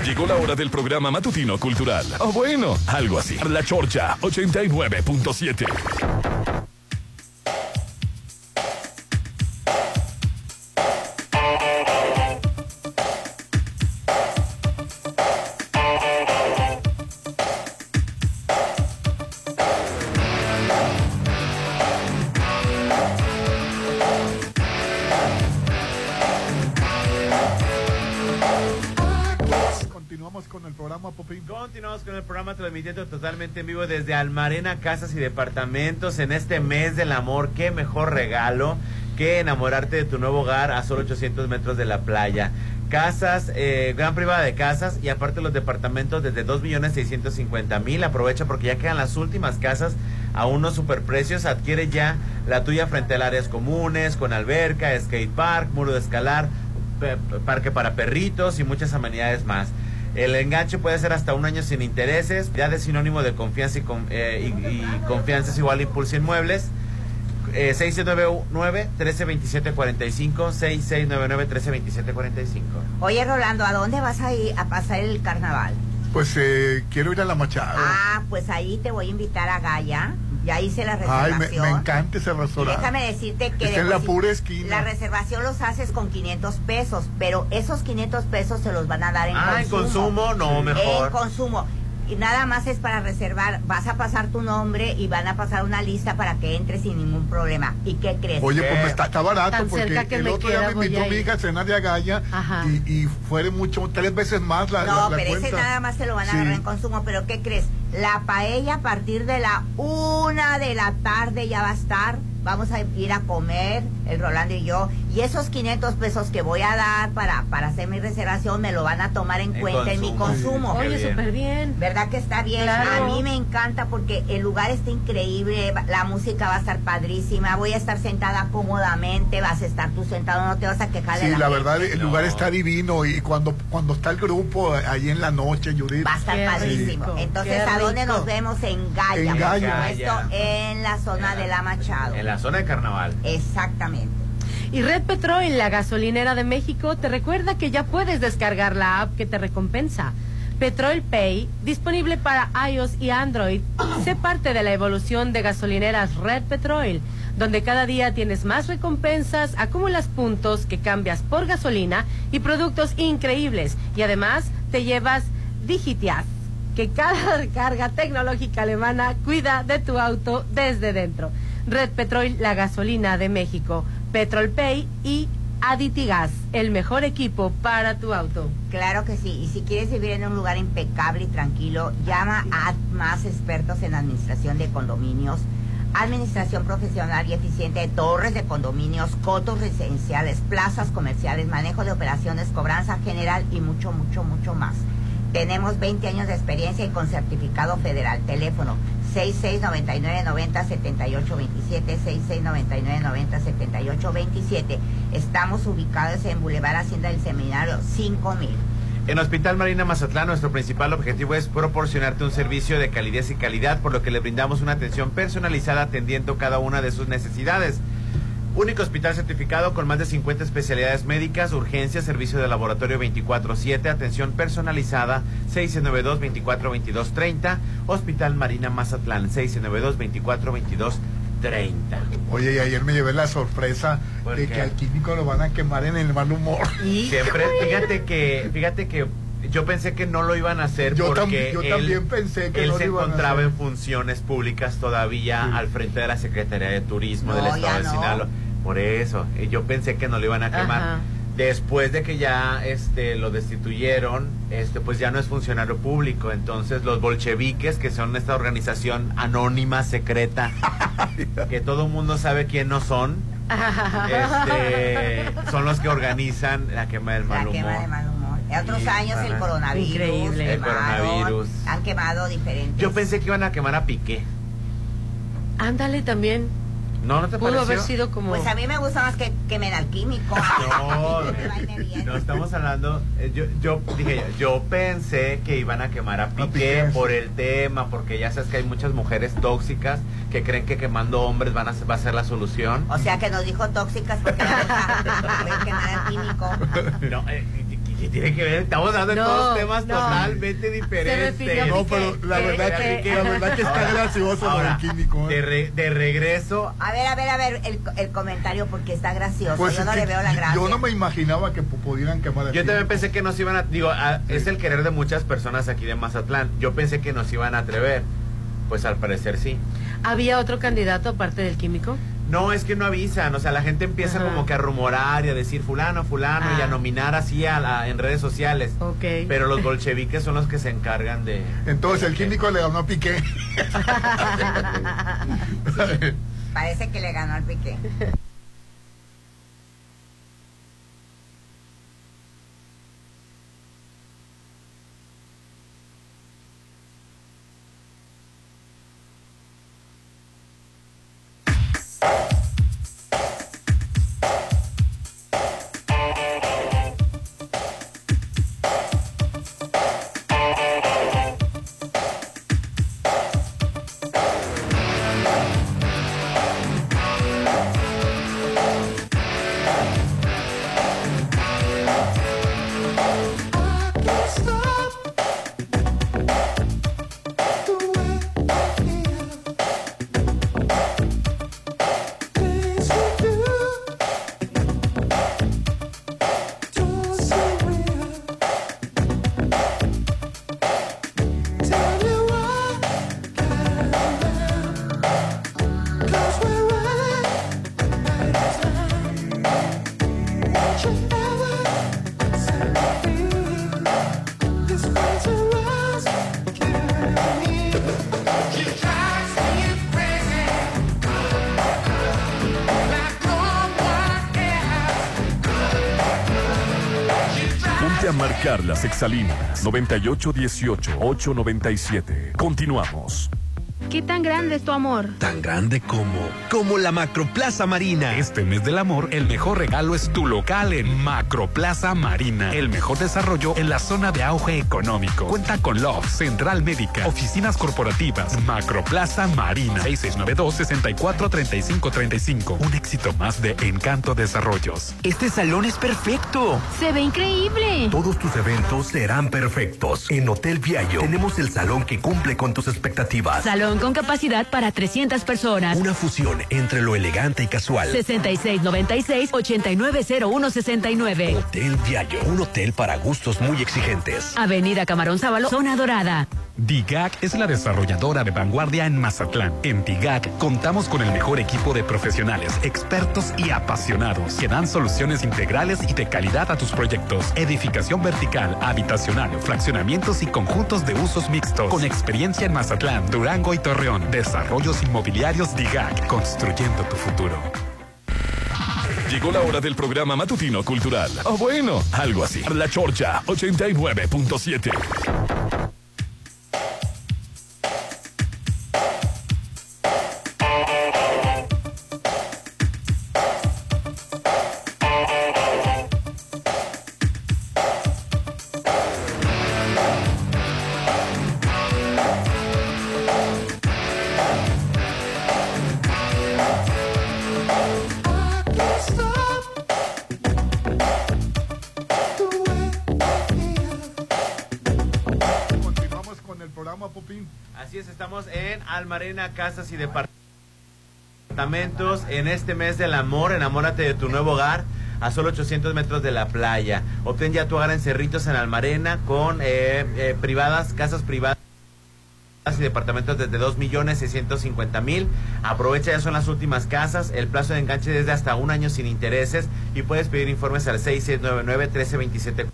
Llegó la hora del programa matutino cultural. O bueno, algo así. La Chorcha 89.7. transmitiendo totalmente en vivo desde Almarena, Casas y Departamentos en este mes del amor. Qué mejor regalo que enamorarte de tu nuevo hogar a solo 800 metros de la playa. Casas, eh, gran privada de casas y aparte los departamentos desde 2.650.000. Aprovecha porque ya quedan las últimas casas a unos superprecios. Adquiere ya la tuya frente a áreas comunes, con alberca, skate park, muro de escalar, parque para perritos y muchas amenidades más. El enganche puede ser hasta un año sin intereses. Ya de sinónimo de confianza y, con- eh, y- y confianza es igual a Impulso Inmuebles. Eh, 699-1327-45, 6699-1327-45. Oye, Rolando, ¿a dónde vas a ir a pasar el carnaval? Pues eh, quiero ir a la Machado. Ah, pues ahí te voy a invitar a Gaya. Ya hice la Ay, me, reservación. me encanta ese Y restaurante. déjame decirte que Está en la pura esquina. la reservación los haces con 500 pesos, pero esos 500 pesos se los van a dar en Ah, en consumo. consumo, no, mejor. En consumo. Y nada más es para reservar. Vas a pasar tu nombre y van a pasar una lista para que entres sin ningún problema. ¿Y qué crees? Oye, pues me está, está barato Tan porque cerca que el me otro queda, día me invitó a mi hija a cenar de Agaya Ajá. y, y fue mucho, tres veces más la, No, la- la pero ese cuenta. nada más se lo van a Sí. agarrar en consumo. Pero ¿qué crees? La paella a partir de la una de la tarde ya va a estar. Vamos a ir a comer, el Rolando y yo. Y esos 500 pesos que voy a dar para, para hacer mi reservación me lo van a tomar en En cuenta en mi consumo. qué Oye, súper bien. ¿Verdad que está bien? Claro. A mí me encanta porque el lugar está increíble, la música va a estar padrísima, voy a estar sentada cómodamente, vas a estar tú sentado, no te vas a quejar de Sí, la verdad, el lugar está divino y cuando, cuando está el grupo ahí en la noche, Judith. Va a estar padrísimo. Entonces, qué ¿a dónde rico. nos vemos? En Gaya. En por Gaya. supuesto, en la zona de la Machado. En la zona de carnaval. Exactamente. Y Red Petrol, la gasolinera de México, te recuerda que ya puedes descargar la app que te recompensa. Petrol Pay, disponible para iOS y Android. Sé parte de la evolución de gasolineras Red Petrol, donde cada día tienes más recompensas, acumulas puntos que cambias por gasolina y productos increíbles. Y además te llevas Digitias, que cada *laughs* recarga tecnológica alemana cuida de tu auto desde dentro. Red Petrol, la gasolina de México, Petrol Pay y Aditigas, el mejor equipo para tu auto. Claro que sí. Y si quieres vivir en un lugar impecable y tranquilo, llama a más expertos en administración de condominios, administración profesional y eficiente de torres de condominios, cotos residenciales, plazas comerciales, manejo de operaciones, cobranza general y mucho, mucho, mucho más. Tenemos 20 años de experiencia y con certificado federal. Teléfono 6699907827, 6699907827. Estamos ubicados en Boulevard Hacienda del Seminario 5000. En Hospital Marina Mazatlán, nuestro principal objetivo es proporcionarte un servicio de calidez y calidad, por lo que le brindamos una atención personalizada atendiendo cada una de sus necesidades. Único hospital certificado con más de 50 especialidades médicas, urgencias, servicio de laboratorio 24-7, atención personalizada 692-2422-30, Hospital Marina Mazatlán 692-2422-30. Oye, y ayer me llevé la sorpresa ¿Por de qué? que al químico lo van a quemar en el mal humor. *laughs* Siempre, fíjate que, fíjate que yo pensé que no lo iban a hacer Yo porque yo él, también pensé que él no se lo encontraba hacer. en funciones públicas todavía al frente de la Secretaría de Turismo del Estado de no. Por eso, yo pensé que no lo iban a quemar. Ajá. Después de que ya este lo destituyeron, este pues ya no es funcionario público, entonces los bolcheviques, que son esta organización anónima secreta, *laughs* que todo el mundo sabe quién no son, este, *laughs* son los que organizan la quema del mal La quema humor. de mal humor. En otros Sí, años el coronavirus. Increíble. El quemaron, coronavirus. Han quemado diferentes. Yo pensé que iban a quemar a Piqué. Ándale también. No, no te Pudo pareció? haber sido como. Pues a mí me gusta más que quemen al químico. No, *laughs* no estamos hablando. eh, Yo, yo dije, yo pensé que iban a quemar a Piqué por el tema, porque ya sabes que hay muchas mujeres tóxicas que creen que quemando hombres van a ser- va a ser la solución. O sea que nos dijo tóxicas porque vamos *laughs* a ver quemar al químico. No, eh, ¿qué tiene que ver? Estamos hablando de No, todos temas no. totalmente diferentes. No, pero la verdad que- la verdad que está gracioso lo del químico, ¿eh? De, re- de regreso, A ver, a ver, a ver el, el comentario porque está gracioso. Pues Yo es no le veo la gracia. Yo no me imaginaba que pu- pudieran quemar al Yo también pensé que nos iban a, digo, a- es el querer de muchas personas aquí de Mazatlán. Yo pensé que nos iban a atrever. Pues al parecer sí. ¿Había otro candidato aparte del químico? No, es que no avisan, o sea, la gente empieza Ajá. como que a rumorar y a decir fulano, fulano y a Ah. nominar así a la- en redes sociales. Ok. Pero los bolcheviques son los que se encargan de... Entonces el químico le ganó a Piqué. *laughs* *laughs* Parece que le ganó al Piqué. Ponte a marcar las exalinas 9818-897. Continuamos. ¿Qué tan grande es tu amor? Tan grande como, como la Macroplaza Marina. Este mes del amor, el mejor regalo es tu local en Macroplaza Marina. El mejor desarrollo en la zona de auge económico. Cuenta con Love, Central Médica, oficinas corporativas, Macroplaza Marina. 6692-643535. Un éxito más de Encanto Desarrollos. Este salón es perfecto. Se ve increíble. Todos tus eventos serán perfectos. En Hotel Viallo tenemos el salón que cumple con tus expectativas. Salón con capacidad para 300 personas. Una fusión entre lo elegante y casual. 6696-890169. Hotel Viallo, un hotel para gustos muy exigentes. Avenida Camarón Sábalo, Zona Dorada. DIGAC es la desarrolladora de vanguardia en Mazatlán. En DIGAC contamos con el mejor equipo de profesionales, expertos y apasionados que dan soluciones integrales y de calidad a tus proyectos. Edificación vertical, habitacional, fraccionamientos y conjuntos de usos mixtos. Con experiencia en Mazatlán, Durango y Torreón. Desarrollos inmobiliarios DIGAC, construyendo tu futuro. Llegó la hora del programa matutino cultural. O bueno, algo así. La Chorcha 89.7. en Almarena Casas y Departamentos. En este mes del amor, enamórate de tu nuevo hogar a solo 800 metros de la playa. Obtén ya tu hogar en Cerritos, en Almarena, con eh, eh, privadas, casas privadas y departamentos desde 2 millones 650 mil. Aprovecha, ya son las últimas casas. El plazo de enganche es de hasta un año sin intereses y puedes pedir informes al 6699 1327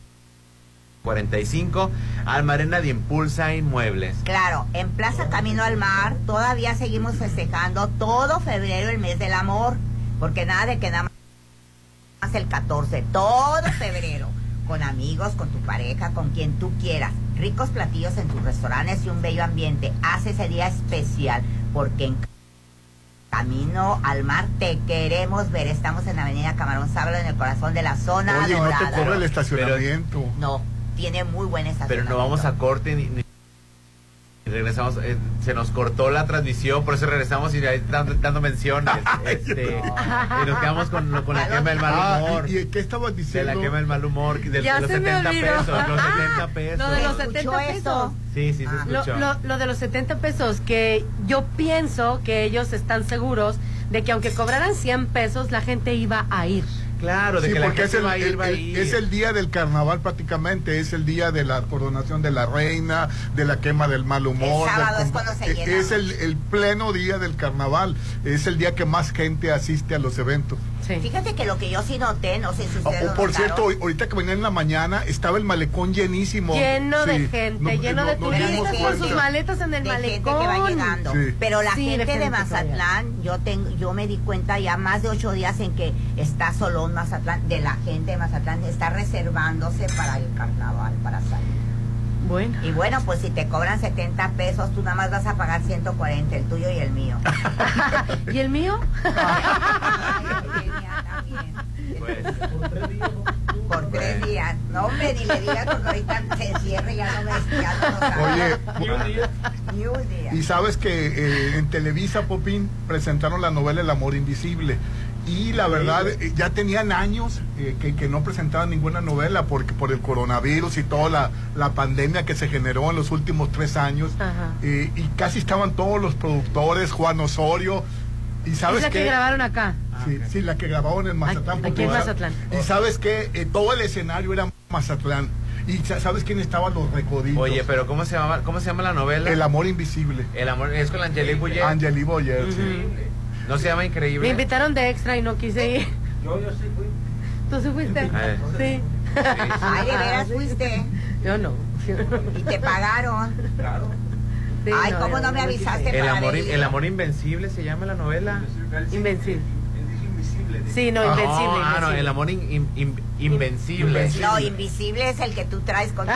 45 Almarena de Impulsa Inmuebles. Claro, en Plaza Camino al Mar todavía seguimos festejando todo febrero el mes del amor, porque nada de que nada más el 14, todo *laughs* febrero, con amigos, con tu pareja, con quien tú quieras, ricos platillos en tus restaurantes y un bello ambiente. Haz ese día especial, porque en Camino al Mar te queremos ver. Estamos en Avenida Camarón Sábalo, en el corazón de la zona Oye, ¿y no te cobra el estacionamiento. No, tiene muy buen Pero estacionamiento. no vamos a corte ni, ni- regresamos. eh, se nos cortó la transmisión, por eso regresamos y ahí dando, dando menciones. *laughs* este, y nos quedamos con, con la quema del mal Ah, humor. ¿y, y qué estabas de diciendo? la quema del mal humor, de, Ya de los se me 70 olvidó. pesos. Los Ah, 70 pesos. Lo de los ¿Escuchó 70 eso? pesos. Sí, sí, se Ah. Lo, escuchó. lo- lo de los 70 pesos, que yo pienso que ellos están seguros de que aunque cobraran 100 pesos, la gente iba a ir. Claro, de Sí, que la porque gente es el, va a ir, el- va a el- ir. es el día del carnaval prácticamente, es el día de la coronación de la reina, de la quema del mal humor. El sábado del es cuando se llena. Es el, el pleno día del carnaval, es el día que más gente asiste a los eventos. Fíjate que lo que yo sí noté, no sé si ustedes Oh, por notaron, cierto, hoy- ahorita que venía en la mañana, estaba el malecón llenísimo. Lleno de gente, no- lleno de no- turistas con sus maletas en el de gente malecón. que va llegando. Sí. Pero la Sí, gente de, gente Mazatlán, yo tengo, yo me di cuenta ya más de ocho días en que está Solón Mazatlán, de la gente de Mazatlán, está reservándose para el carnaval, para salir. Bueno. Y bueno, pues si te cobran 70 pesos, tú nada más vas a pagar 140, el tuyo y el mío. *laughs* ¿Y el mío? Por tres días. No, hombre, ni le digas porque ahorita se cierre, ya no me ya no nos da. Oye, Ni un día. Y sabes que eh, en Televisa, Popín, presentaron la novela El amor invisible. Y la verdad, eh, ya tenían años eh, que, que no presentaban ninguna novela porque por el coronavirus y toda la, la pandemia que se generó en los últimos tres años. eh, y casi estaban todos los productores, Juan Osorio. Y sabes es la que grabaron acá. Sí, sí, la que grabaron en Mazatlán. Aquí en Mazatlán. Y sabes que todo el escenario era Mazatlán. Y sa- sabes quién estaban los recoditos. Oye, pero ¿cómo se llama, cómo se llama la novela? El amor invisible. El amor es con Angelique Boyer. Angelique Boyer, sí. ¿No se llama Me Increíble? invitaron de extra y no quise ir. Yo, yo sí fui. ¿Tú sí fuiste? Eh. Sí. Ay, de veras fuiste. Yo no. Y te pagaron. Sí, Ay, no, ¿cómo no me avisaste El para amor, el amor invencible se llama la novela. Invencible. Sí, no, Ah, invencible. ah, no, el amor in- in- in- invencible. No, invisible es el que tú traes con *laughs* todo.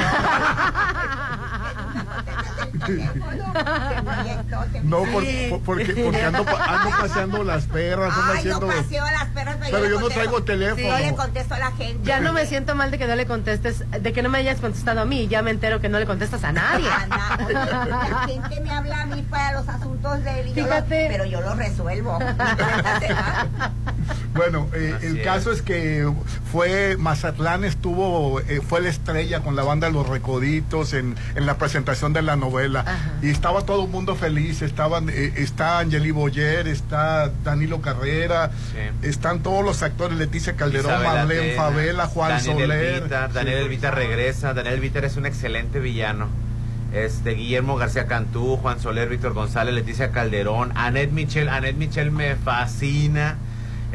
No, por- por- porque, porque ando, ando paseando las perras, ando Ay, haciendo... no paseo a las perras, pero, Pero yo no traigo teléfono. Yo le contesto a la gente. Ya no me siento mal de que no le contestes, de que no me hayas contestado a mí. Ya me entero que no le contestas a nadie. A na- Oye, La gente me habla a mí para los asuntos de él yo lo- Fíjate. pero yo lo resuelvo. *laughs* Bueno, eh, el es. caso es que fue Mazatlán estuvo, eh, fue la estrella con la banda Los Recoditos en, en la presentación de la novela. Y estaba todo el mundo feliz, estaban, eh, está Angeli Boyer, está Danilo Carrera, están todos los actores, Leticia Calderón, Isabel Marlene Atena, Favela, Juan Daniel Soler. Elvita, Daniel Sí. Elvita regresa. Daniel Elvita es un excelente villano. Este, Guillermo García Cantú, Juan Soler, Víctor González, Leticia Calderón, Annette Michel, Annette Michel me fascina.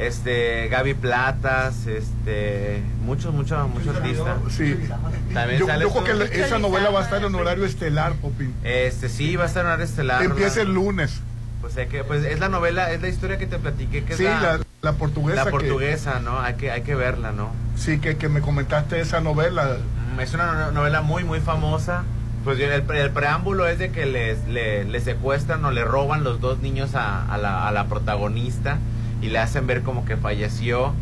Este, Gaby Platas, este, muchos, muchos, muchos artistas. Sí. También Yo, sale yo creo que la- esa novela va a estar en horario estelar, Popín. Este, sí, va a estar en hora estelar. Empieza ¿verdad? el lunes. Pues, hay que, pues es la novela, es la historia que te platiqué, que es Sí, la, la, la portuguesa. la que- portuguesa, ¿no? Hay que, hay que verla, ¿no? sí, que, que me comentaste esa novela. Mm, Es una no- novela muy, muy famosa. Pues yo- el, pre- el preámbulo es de que les, le, le secuestran o le roban los dos niños a, a la, a la protagonista y le hacen ver como que falleció.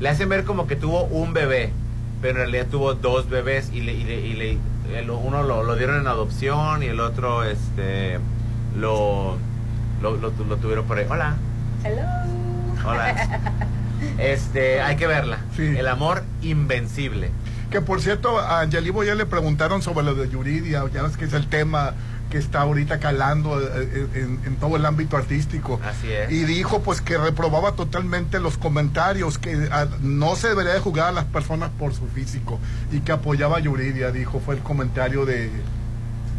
Le hacen ver como que tuvo un bebé, pero en realidad tuvo dos bebés y, le, y, le- y le- el- uno lo, lo dieron en adopción y el otro este lo, lo, lo tu- lo tuvieron por ahí. Hola. Hola. Este, hay que verla. El amor invencible. Que por cierto, a Angeli Boyer le preguntaron sobre lo de Yuridia, ya ves que es el tema que está ahorita calando eh, en, en todo el ámbito artístico. Así es. Y dijo pues que reprobaba totalmente los comentarios, que ah, no se debería de juzgar a las personas por su físico y que apoyaba a Yuridia, dijo, fue el comentario de,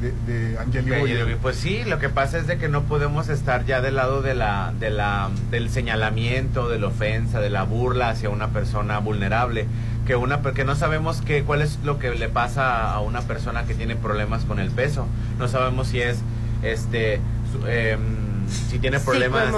de, de Angeli Ok, Boyer. Pues sí, lo que pasa es de que no podemos estar ya del lado de la, de la, del señalamiento, de la ofensa, de la burla hacia una persona vulnerable, que una, porque no sabemos qué, cuál es lo que le pasa a una persona que tiene problemas con el peso, no sabemos si es, este, su- em, si tiene problemas es.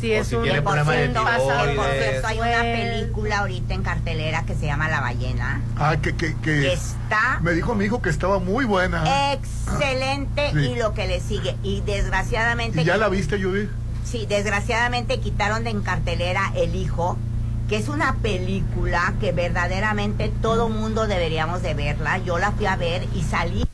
Si O es si un tiene problemas de tiroides. hay una película ahorita en cartelera que se llama La ballena. Ah, que, que, que Está me dijo mi hijo que estaba muy buena. excelente Sí. y lo que le sigue. Y desgraciadamente... ¿Y ya la viste, Judith? Sí, desgraciadamente quitaron de en cartelera El Hijo, que es una película que verdaderamente todo mundo deberíamos de verla. Yo la fui a ver y salí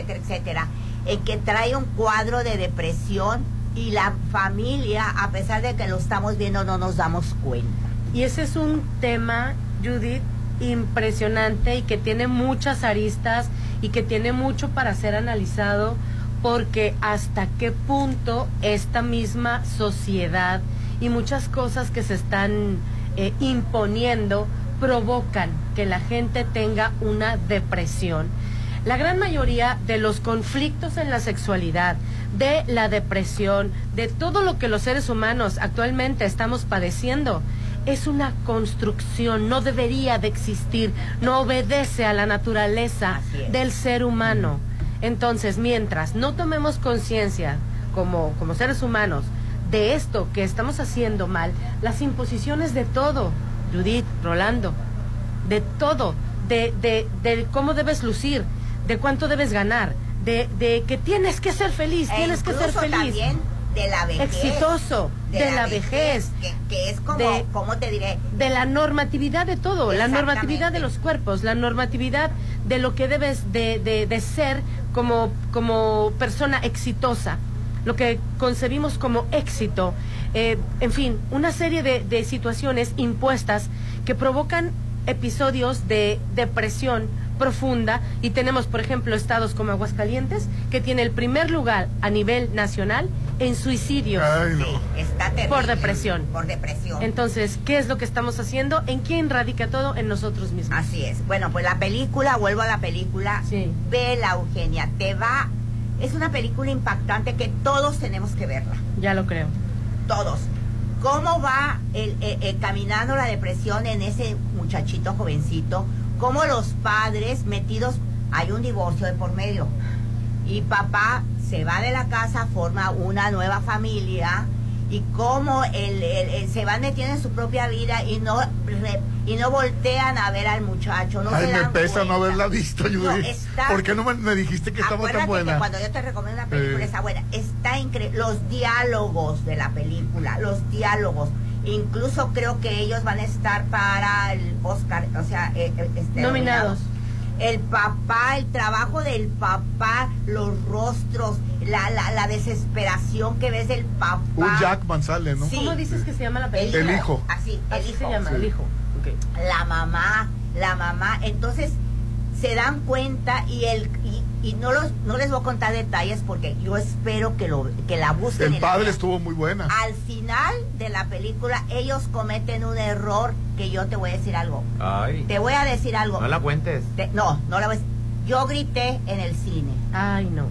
etcétera, etcétera, el que trae un cuadro de depresión y la familia, a pesar de que lo estamos viendo, no nos damos cuenta. Y ese es un tema, Judith, impresionante y que tiene muchas aristas y que tiene mucho para ser analizado porque hasta qué punto esta misma sociedad y muchas cosas que se están eh, imponiendo provocan que la gente tenga una depresión. La gran mayoría de los conflictos en la sexualidad, de la depresión, de todo lo que los seres humanos actualmente estamos padeciendo, es una construcción, no debería de existir, no obedece a la naturaleza del ser humano. Entonces, mientras no tomemos conciencia como, como seres humanos de esto que estamos haciendo mal, las imposiciones de todo, Judith, Rolando, de todo, de, de, de cómo debes lucir, de cuánto debes ganar, de, de que tienes que ser feliz, E tienes que ser feliz. también de la vejez. Exitoso, de, la, vejez. Que, que es como, de- ¿cómo te diré? de la normatividad de todo, la normatividad de los cuerpos, la normatividad de lo que debes de, de- de ser como, como persona exitosa, lo que concebimos como éxito, eh, en fin, una serie de, de situaciones impuestas que provocan episodios de depresión profunda y tenemos, por ejemplo, estados como Aguascalientes, que tiene el primer lugar a nivel nacional en suicidios Está terrible. por depresión. Por depresión. Entonces, ¿qué es lo que estamos haciendo? ¿En quién radica todo? En nosotros mismos. Así es. Bueno, pues la película, vuelvo a la película, Vela Eugenia, te va, es una película impactante que todos tenemos que verla. Ya lo creo. Todos. ¿Cómo va el, el- el caminando la depresión en ese muchachito jovencito? ¿Cómo los padres metidos, hay un divorcio de por medio? Y papá se va de la casa, forma una nueva familia y cómo el, el- el- se van metiendo en su propia vida y no re- y no voltean a ver al muchacho. No Ay, se me dan pesa no haberla visto, Judy. No, está- ¿Por qué no me, me dijiste que estaba tan buena? que cuando yo te recomiendo una película Eh. está buena. Está increíble. Los diálogos de la película, los diálogos. Incluso creo que ellos van a estar para el Oscar, o sea, eh, eh, este, Nominados. El papá, el trabajo del papá, los rostros, la, la, la desesperación que ves del papá. Un Jackman sale, ¿no? ¿Cómo dices que se llama la película? El hijo. Así, el Así hijo. se llama, el hijo. La mamá, la mamá. Entonces se dan cuenta y el y, y no los no les voy a contar detalles porque yo espero que lo que la busquen. El padre estuvo muy buena. Al final de la película ellos cometen un error que yo te voy a decir algo. Ay. Te voy a decir algo. No la cuentes. Te- no, no la voy a decir. Yo grité en el cine. Ay, no.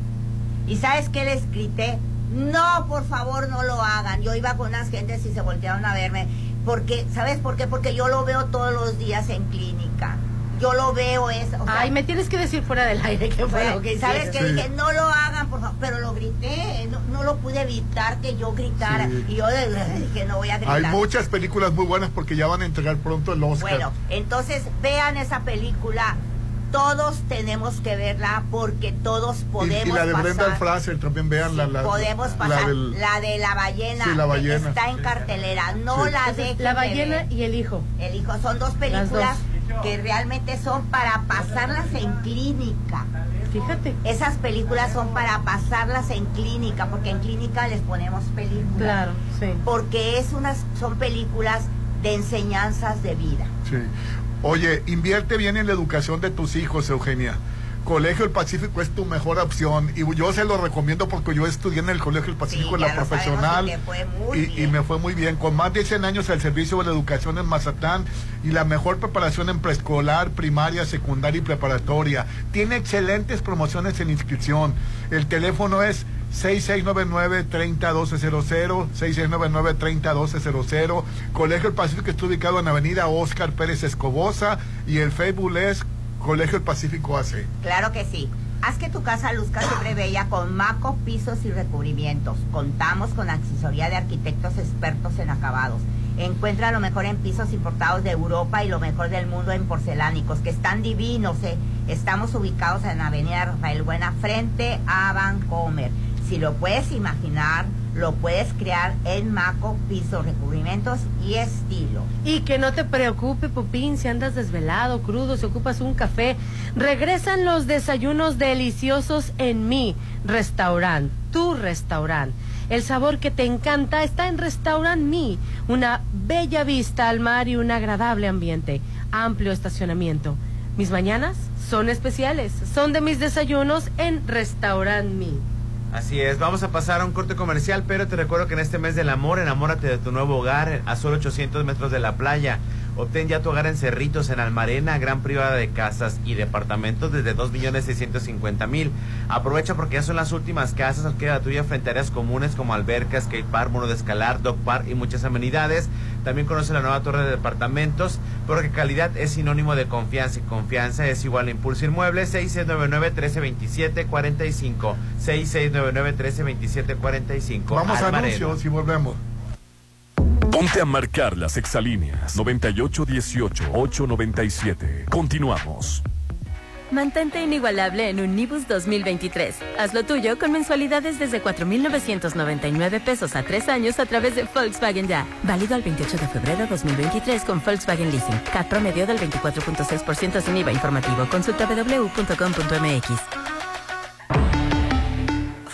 ¿Y sabes qué les grité? No, por favor, no lo hagan. Yo iba con unas gentes y se voltearon a verme. Porque, ¿sabes por qué? Porque yo lo veo todos los días en clínica. Yo lo veo es... o sea, Ay, me tienes que decir fuera del aire qué fue lo que ¿Sabes qué? Dije, no lo hagan, por favor. Pero lo grité. No, no lo pude evitar que yo gritara. Sí. Y yo dije, no voy a gritar. Hay muchas películas muy buenas porque ya van a entregar pronto el Oscar. Bueno, entonces vean esa película. Todos tenemos que verla porque todos y, podemos y la de Brenda pasar. Fraser también vean la, la podemos la pasar. del- La de la ballena. Sí, la ballena. Está en cartelera. No Sí. la dejen La de ballena ver. y el hijo. El hijo son dos Las películas dos. Que realmente son para pasarlas en clínica. Fíjate. Esas películas son para pasarlas en clínica, porque en clínica les ponemos películas. Claro, sí. Porque es unas, son películas de enseñanzas de vida. Sí. Oye, invierte bien en la educación de tus hijos, Eugenia. Colegio El Pacífico es tu mejor opción y yo se lo recomiendo porque yo estudié en el Colegio El Pacífico en la profesional y me fue muy bien. Con más de 100 años al servicio de la educación en Mazatlán y la mejor preparación en preescolar, primaria, secundaria y preparatoria. Tiene excelentes promociones en inscripción. El teléfono es 6699-301200, 6699-301200. Colegio El Pacífico está ubicado en Avenida Oscar Pérez Escobosa y el Facebook es Colegio El Pacífico AC. Claro que sí. Haz que tu casa luzca siempre *coughs* bella con macos, pisos y recubrimientos. Contamos con asesoría de arquitectos expertos en acabados. Encuentra lo mejor en pisos importados de Europa y lo mejor del mundo en porcelánicos, que están divinos. ¿eh? Estamos ubicados en Avenida Rafael Buena, frente a Vancomer. Si lo puedes imaginar, lo puedes crear en Maco, pisos, recubrimientos y estilo. Y que no te preocupe, Popín, si andas desvelado, crudo, si ocupas un café. Regresan los desayunos deliciosos en mi restaurante, tu restaurante. El sabor que te encanta está en Restaurant Me. Una bella vista al mar y un agradable ambiente. Amplio estacionamiento. Mis mañanas son especiales. Son de mis desayunos en Restaurant Me. Así es, vamos a pasar a un corte comercial, pero te recuerdo que en este mes del amor, enamórate de tu nuevo hogar a solo 800 metros de la playa. Obtén ya tu hogar en Cerritos, en Almarena, gran privada de casas y departamentos desde 2.650.000. Aprovecha porque ya son las últimas casas, queda la tuya frente a áreas comunes como albercas, skate park, mono de escalar, dog park y muchas amenidades. También conoce la nueva torre de departamentos, porque calidad es sinónimo de confianza y confianza es igual a Impulso Inmuebles 6699-1327-45. 6699-1327-45. Vamos a anuncios y volvemos. Ponte a marcar las exalíneas 9818-897. Continuamos. Mantente inigualable en un Nibus 2023. Haz lo tuyo con mensualidades desde 4.999 pesos a tres años a través de Volkswagen Ya. Válido al 28 de febrero 2023 con Volkswagen Leasing. CAT promedio del 24.6% sin IVA informativo. Consulta www.com.mx.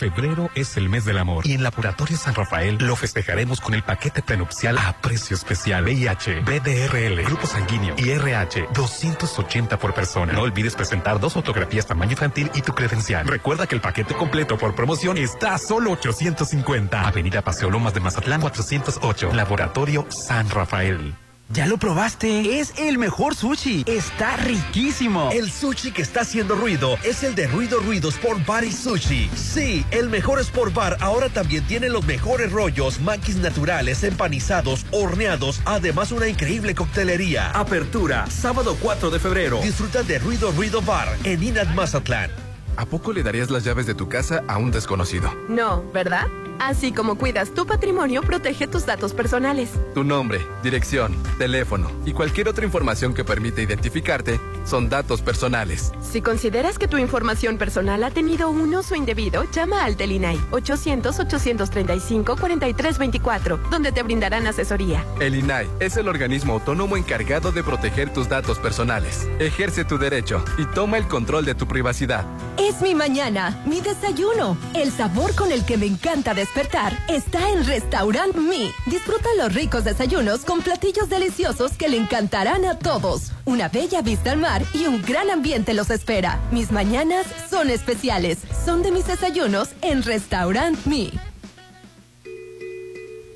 Febrero es el mes del amor y en Laboratorio San Rafael lo festejaremos con el paquete prenupcial a precio especial. VIH, BDRL, grupo sanguíneo y RH, 280 por persona. No olvides presentar dos fotografías tamaño infantil y tu credencial. Recuerda que el paquete completo por promoción está a solo 850. Avenida Paseo Lomas de Mazatlán 408. Laboratorio San Rafael. ¿Ya lo probaste? Es el mejor sushi. Está riquísimo. El sushi que está haciendo ruido es el de Ruido Ruido Sport Bar y Sushi. Sí, el mejor Sport Bar ahora también tiene los mejores rollos, maquis naturales, empanizados, horneados, además una increíble coctelería. Apertura, sábado 4 de febrero. Disfruta de Ruido Ruido Bar en Inat Mazatlán. ¿A poco le darías las llaves de tu casa a un desconocido? No, ¿verdad? Así como cuidas tu patrimonio, protege tus datos personales. Tu nombre, dirección, teléfono y cualquier otra información que permite identificarte son datos personales. Si consideras que tu información personal ha tenido un uso indebido, llama al Telinai 800-835-4324, donde te brindarán asesoría. El INAI es el organismo autónomo encargado de proteger tus datos personales. Ejerce tu derecho y toma el control de tu privacidad. Es mi mañana, mi desayuno. El sabor con el que me encanta despertar está en Restaurant Me. Disfruta los ricos desayunos con platillos deliciosos que le encantarán a todos. Una bella vista al mar y un gran ambiente los espera. Mis mañanas son especiales. Son de mis desayunos en Restaurant Me.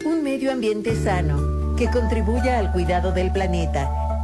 Un medio ambiente sano que contribuya al cuidado del planeta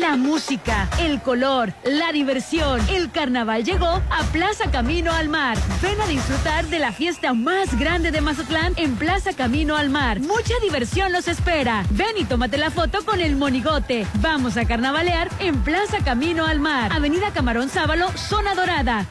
La música, el color, la diversión. El carnaval llegó a Plaza Camino al Mar. Ven a disfrutar de la fiesta más grande de Mazatlán en Plaza Camino al Mar. Mucha diversión los espera. Ven y tómate la foto con el monigote. Vamos a carnavalear en Plaza Camino al Mar. Avenida Camarón Sábalo, Zona Dorada.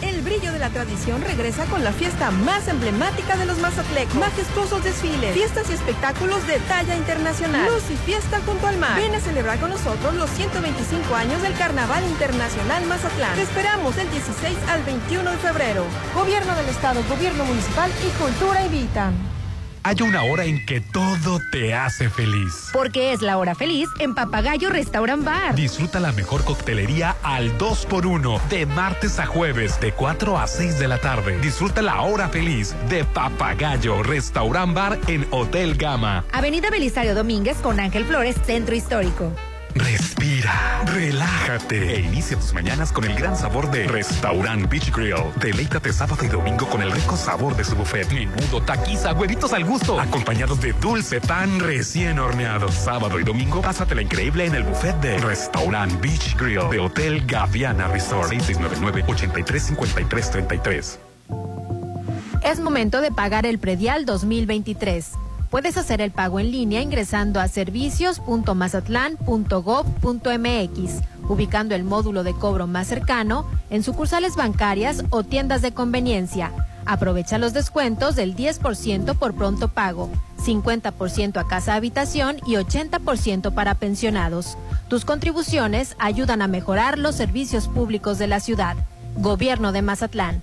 El brillo de la tradición regresa con la fiesta más emblemática de los mazatlecos. Majestuosos desfiles, fiestas y espectáculos de talla internacional. Luz y fiesta junto al mar. Ven a celebrar con nosotros los 125 años del Carnaval Internacional Mazatlán. Te esperamos del 16 al 21 de febrero. Gobierno del Estado, Gobierno Municipal y Cultura invitan. Hay una hora en que todo te hace feliz. Porque es la hora feliz en Papagayo Restaurant Bar. Disfruta la mejor coctelería al 2x1 de martes a jueves de 4 a 6 de la tarde. Disfruta la hora feliz de Papagayo Restaurant Bar en Hotel Gama. Avenida Belisario Domínguez con Ángel Flores, Centro Histórico. Respira, relájate e inicia tus mañanas con el gran sabor de Restaurant Beach Grill. Deleítate sábado y domingo con el rico sabor de su buffet. Menudo, taquiza, huevitos al gusto, acompañados de dulce pan recién horneado. Sábado y domingo, pásatela increíble en el buffet de Restaurant Beach Grill de Hotel Gaviana Resort 6699-835333. Es momento de pagar el predial 2023. Puedes hacer el pago en línea ingresando a servicios.mazatlán.gov.mx, ubicando el módulo de cobro más cercano en sucursales bancarias o tiendas de conveniencia. Aprovecha los descuentos del 10% por pronto pago, 50% a casa habitación y 80% para pensionados. Tus contribuciones ayudan a mejorar los servicios públicos de la ciudad. Gobierno de Mazatlán.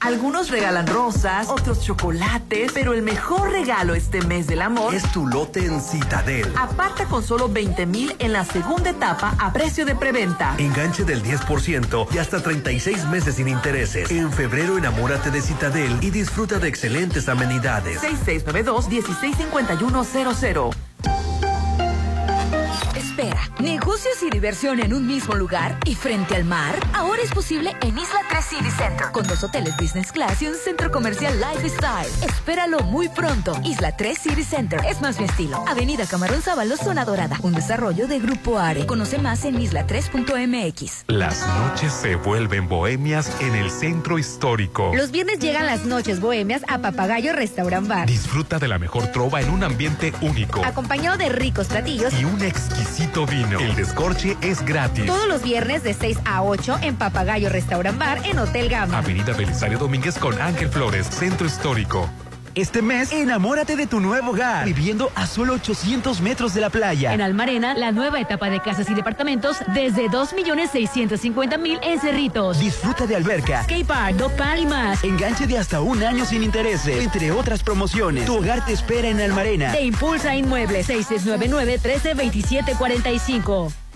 Algunos regalan rosas, otros chocolates, pero el mejor regalo este mes del amor Es tu lote en Citadel. Aparta con solo 20 mil en la segunda etapa a precio de preventa. Enganche del 10% y hasta 36 meses sin intereses. En febrero enamórate de Citadel y disfruta de excelentes amenidades. 6692-165100. Espera, negocios y diversión en un mismo lugar y frente al mar. Ahora es posible en Isla 3 City Center, con dos hoteles business class y un centro comercial lifestyle. Espéralo muy pronto. Isla 3 City Center es más mi estilo. Avenida Camarón Sábalo, zona dorada. Un desarrollo de Grupo Are. Conoce más en isla3.mx. Las noches se vuelven bohemias en el centro histórico. Los viernes llegan las noches bohemias a Papagayo Restaurant Bar. Disfruta de la mejor trova en un ambiente único. Acompañado de ricos platillos Y un exquisito vino. El descorche es gratis. todos los viernes de 6 a 8 en Papagayo Restaurant Bar en Hotel Gama. Avenida Belisario Domínguez con Ángel Flores, Centro Histórico. Este mes, enamórate de tu nuevo hogar, viviendo a solo 800 metros de la playa. En Almarena, la nueva etapa de casas y departamentos desde 2.650.000 en Cerritos. Disfruta de alberca, Skatepark, dog park y más. enganche de hasta un año sin intereses, entre otras promociones. Tu hogar te espera en Almarena. Te impulsa Inmuebles 6699-132745.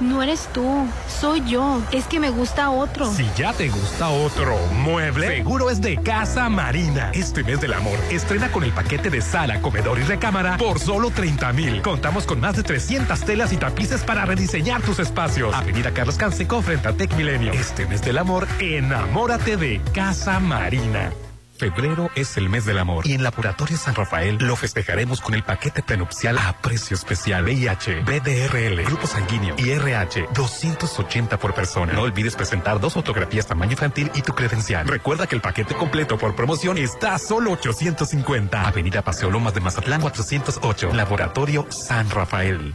No eres tú, soy yo. Es que me gusta otro. Si ya te gusta otro mueble, seguro es de Casa Marina. Este mes del amor, estrena con el paquete de sala, comedor y recámara por solo 30 mil. Contamos con más de 300 telas y tapices para rediseñar tus espacios. Avenida Carlos Canseco frente a Tech Milenio. Este mes del amor, enamórate de Casa Marina. Febrero es el mes del amor y en Laboratorio San Rafael lo festejaremos con el paquete prenupcial a precio especial VIH, BDRL, grupo sanguíneo y RH 280 por persona. No olvides presentar dos fotografías tamaño infantil y tu credencial. Recuerda que el paquete completo por promoción está a solo 850. Avenida Paseo Lomas de Mazatlán 408, Laboratorio San Rafael.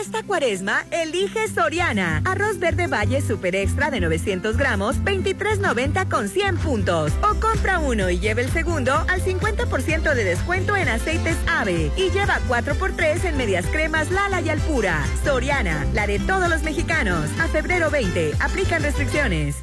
Esta cuaresma, elige Soriana. Arroz verde valle super extra de 900 gramos, 23.90 con 100 puntos. O compra uno y lleve el segundo al 50% de descuento en aceites AVE. Y lleva 4x3 en medias cremas Lala y Alpura. Soriana, la de todos los mexicanos. A febrero 20, aplican restricciones.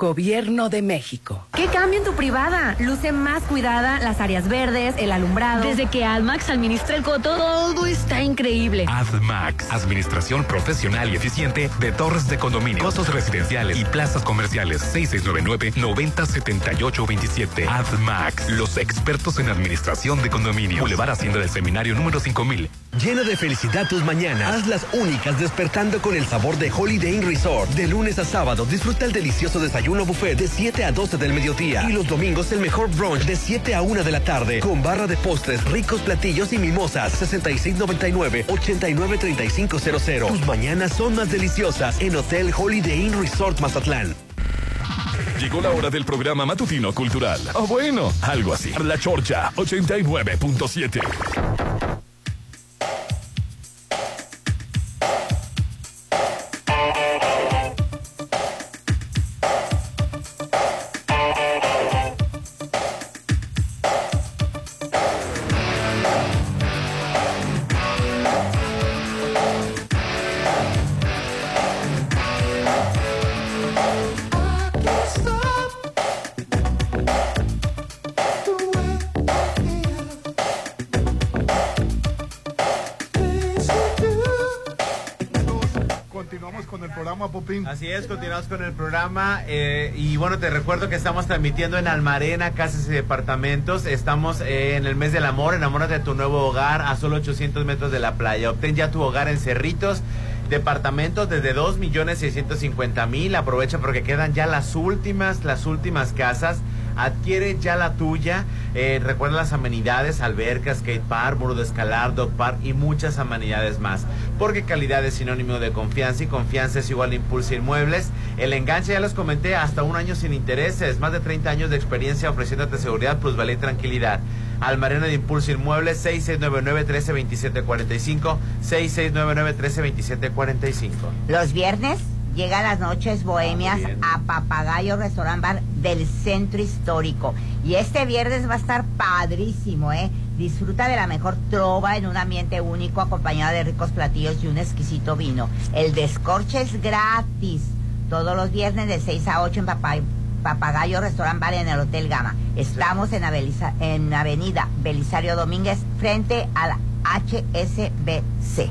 Gobierno de México. ¿Qué cambio en tu privada? Luce más cuidada, las áreas verdes, el alumbrado. Desde que AdMax administra el coto, todo está increíble. AdMax, administración profesional y eficiente de torres de condominio, costos residenciales y plazas comerciales. 6699-907827. AdMax, los expertos en administración de condominio. Boulevard Hacienda del Seminario número 5000. Llena de felicidad tus mañanas. Haz las únicas despertando con el sabor de Holiday Inn Resort. De lunes a sábado disfruta el delicioso desayuno buffet de 7 a 12 del mediodía. Y los domingos el mejor brunch de 7 a 1 de la tarde. Con barra de postres, ricos platillos y mimosas. 6699-893500. Tus mañanas son más deliciosas en Hotel Holiday Inn Resort Mazatlán. Llegó la hora del programa matutino cultural. O bueno, algo así. La Chorcha 89.7. Así es, continuamos con el programa. eh, y bueno, te recuerdo que estamos transmitiendo en Almarena, Casas y Departamentos. Estamos eh, en el mes del amor. Enamórate de tu nuevo hogar a solo 800 metros de la playa. Obtén ya tu hogar en Cerritos. Departamentos desde 2 millones 650 mil. Aprovecha porque quedan ya las últimas, las últimas casas. Adquiere ya la tuya. Eh, recuerda las amenidades, albercas, skate park, muro de escalar, dog park y muchas amenidades más. Porque calidad es sinónimo de confianza y confianza es igual a Impulso Inmuebles. El enganche, ya les comenté, hasta un año sin intereses. Más de 30 años de experiencia ofreciéndote seguridad, plusvalía y tranquilidad. Almarena de Impulso Inmuebles, 6699-132745, 6699-132745. Los viernes llegan las noches bohemias a Papagayo Restaurant Bar del Centro Histórico. Y este viernes va a estar padrísimo, ¿eh? Disfruta de la mejor trova en un ambiente único acompañado de ricos platillos y un exquisito vino. El descorche es gratis. Todos los viernes de 6 a 8 en Papay- Papagayo Restaurant Bar en el Hotel Gama. Estamos en, Avenida Belisario Domínguez frente a la HSBC.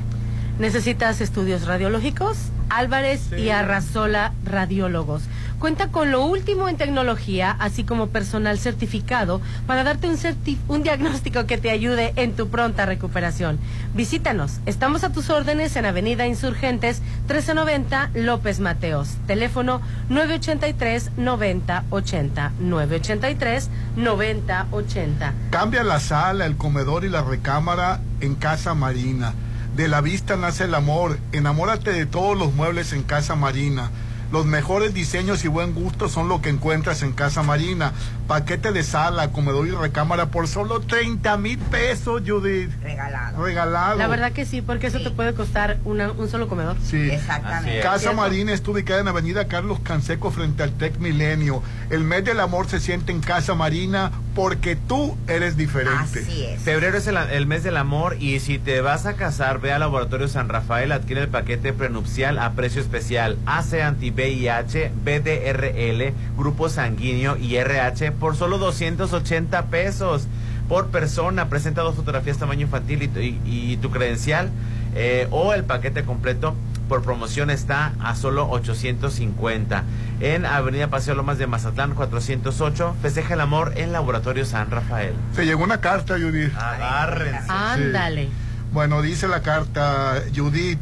¿Necesitas estudios radiológicos? Álvarez y Arrasola Radiólogos. Cuenta con lo último en tecnología, así como personal certificado para darte un, certi- un diagnóstico que te ayude en tu pronta recuperación. Visítanos. Estamos a tus órdenes en Avenida Insurgentes 1390 López Mateos. Teléfono 983 9080 983 9080. Cambia la sala, el comedor y la recámara en Casa Marina. De la vista nace el amor. Enamórate de todos los muebles en Casa Marina. Los mejores diseños y buen gusto son lo que encuentras en Casa Marina. Paquete de sala, comedor y recámara por solo 30 mil pesos, Judith. Regalado. Regalado. La verdad que sí, porque eso te puede costar una- un solo comedor. Sí. Exactamente. Casa. Marina está ubicada en Avenida Carlos Canseco frente al Tec Milenio. El mes del amor se siente en Casa Marina porque tú eres diferente. Febrero es el, el mes del amor y si te vas a casar, ve al Laboratorio San Rafael, adquiere el paquete prenupcial a precio especial. AC anti-VIH, BDRL, grupo sanguíneo y RH por solo 280 pesos. por persona. Presenta dos fotografías tamaño infantil y, tu- y- y tu credencial eh, o el paquete completo por promoción está a solo 850. En Avenida Paseo Lomas de Mazatlán 408, festeja el amor en Laboratorio San Rafael. Se llegó una carta, Judith. Agárrense. Ándale. Bueno, dice la carta, Judith,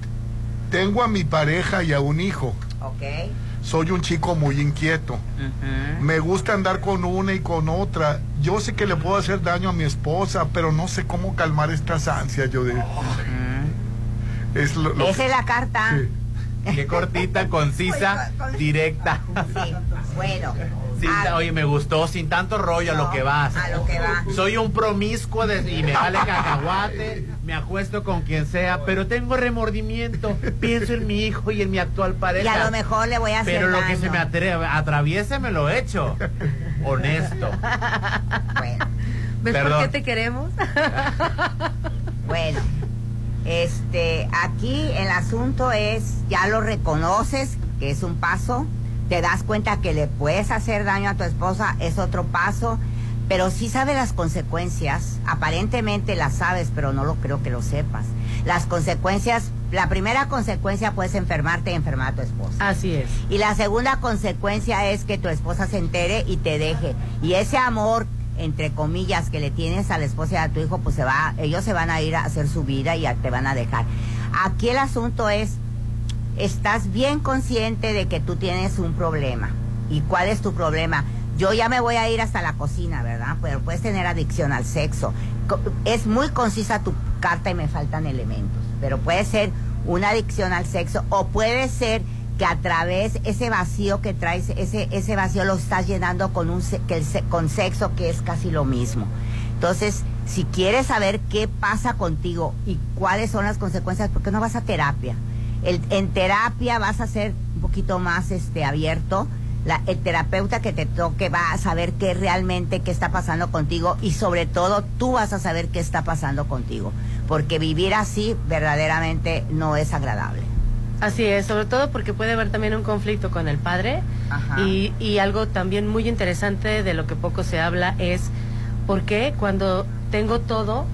tengo a mi pareja y a un hijo. Ok. Soy un chico muy inquieto. Me gusta andar con una y con otra. Yo sé que le puedo hacer daño a mi esposa, pero no sé cómo calmar estas ansias, Judith. Es lo, lo Esa que- es la carta. Qué cortita, concisa, directa. Sí, bueno. Sin ta- oye, me gustó, sin tanto rollo a lo que vas. a lo que va. Soy un promiscuo de- y me vale cacahuate, me acuesto con quien sea, pero tengo remordimiento. Pienso en mi hijo y en mi actual pareja. Y a lo mejor le voy a hacer Pero lo que daño. se me atre- atraviese me lo he hecho. Honesto. ¿Ves por Perdón. qué te queremos? Bueno, este, aquí el asunto es, ya lo reconoces, que es un paso, te das cuenta que le puedes hacer daño a tu esposa, es otro paso, pero sí sabes las consecuencias, aparentemente las sabes, pero no lo creo que lo sepas. Las consecuencias, la primera consecuencia puedes enfermarte y enfermar a tu esposa. Así es. Y la segunda consecuencia es que tu esposa se entere y te deje. Y ese amor, entre comillas, que le tienes a la esposa y a tu hijo, pues se va, ellos se van a ir a hacer su vida y a- te van a dejar. Aquí el asunto es, estás bien consciente de que tú tienes un problema. ¿Y cuál es tu problema? Yo ya me voy a ir hasta la cocina, ¿verdad? Pero puedes tener adicción al sexo. Es muy concisa tu carta y me faltan elementos. Pero puede ser una adicción al sexo o puede ser que a través ese vacío que traes, ese, ese vacío lo estás llenando con, un, que con sexo que es casi lo mismo. Entonces, si quieres saber qué pasa contigo y cuáles son las consecuencias, ¿por qué no vas a terapia? El- en terapia vas a ser un poquito más este, abierto. El terapeuta que te toque va a saber qué realmente qué está pasando contigo y sobre todo tú vas a saber qué está pasando contigo. Porque vivir así verdaderamente no es agradable. Así es, sobre todo porque puede haber también un conflicto con el padre Ajá. y, y algo también muy interesante de lo que poco se habla es por qué cuando tengo todo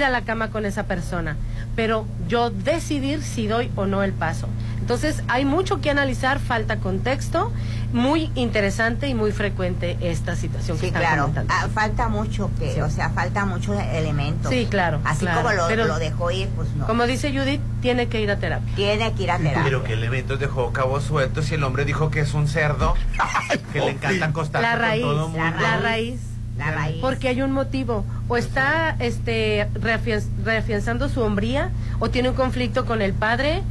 ir a la cama con esa persona, pero yo decidir si doy o no el paso. Entonces hay mucho que analizar, falta contexto, muy interesante y muy frecuente esta situación que Sí, están claro. comentando. Ah, falta mucho que, Sí. o sea, falta muchos elementos. Sí, claro. Así claro. como lo, Pero, lo dejó ir, pues no. Como dice Judith, tiene que ir a terapia. Tiene que ir a terapia. Pero qué elementos dejó cabos sueltos y el hombre dijo que es un cerdo, *laughs* que le encanta acostarse La con raíz, todo mundo. la raíz. La raíz. Porque hay un motivo. O está este, reafian- reafianzando su hombría, o tiene un conflicto con el padre,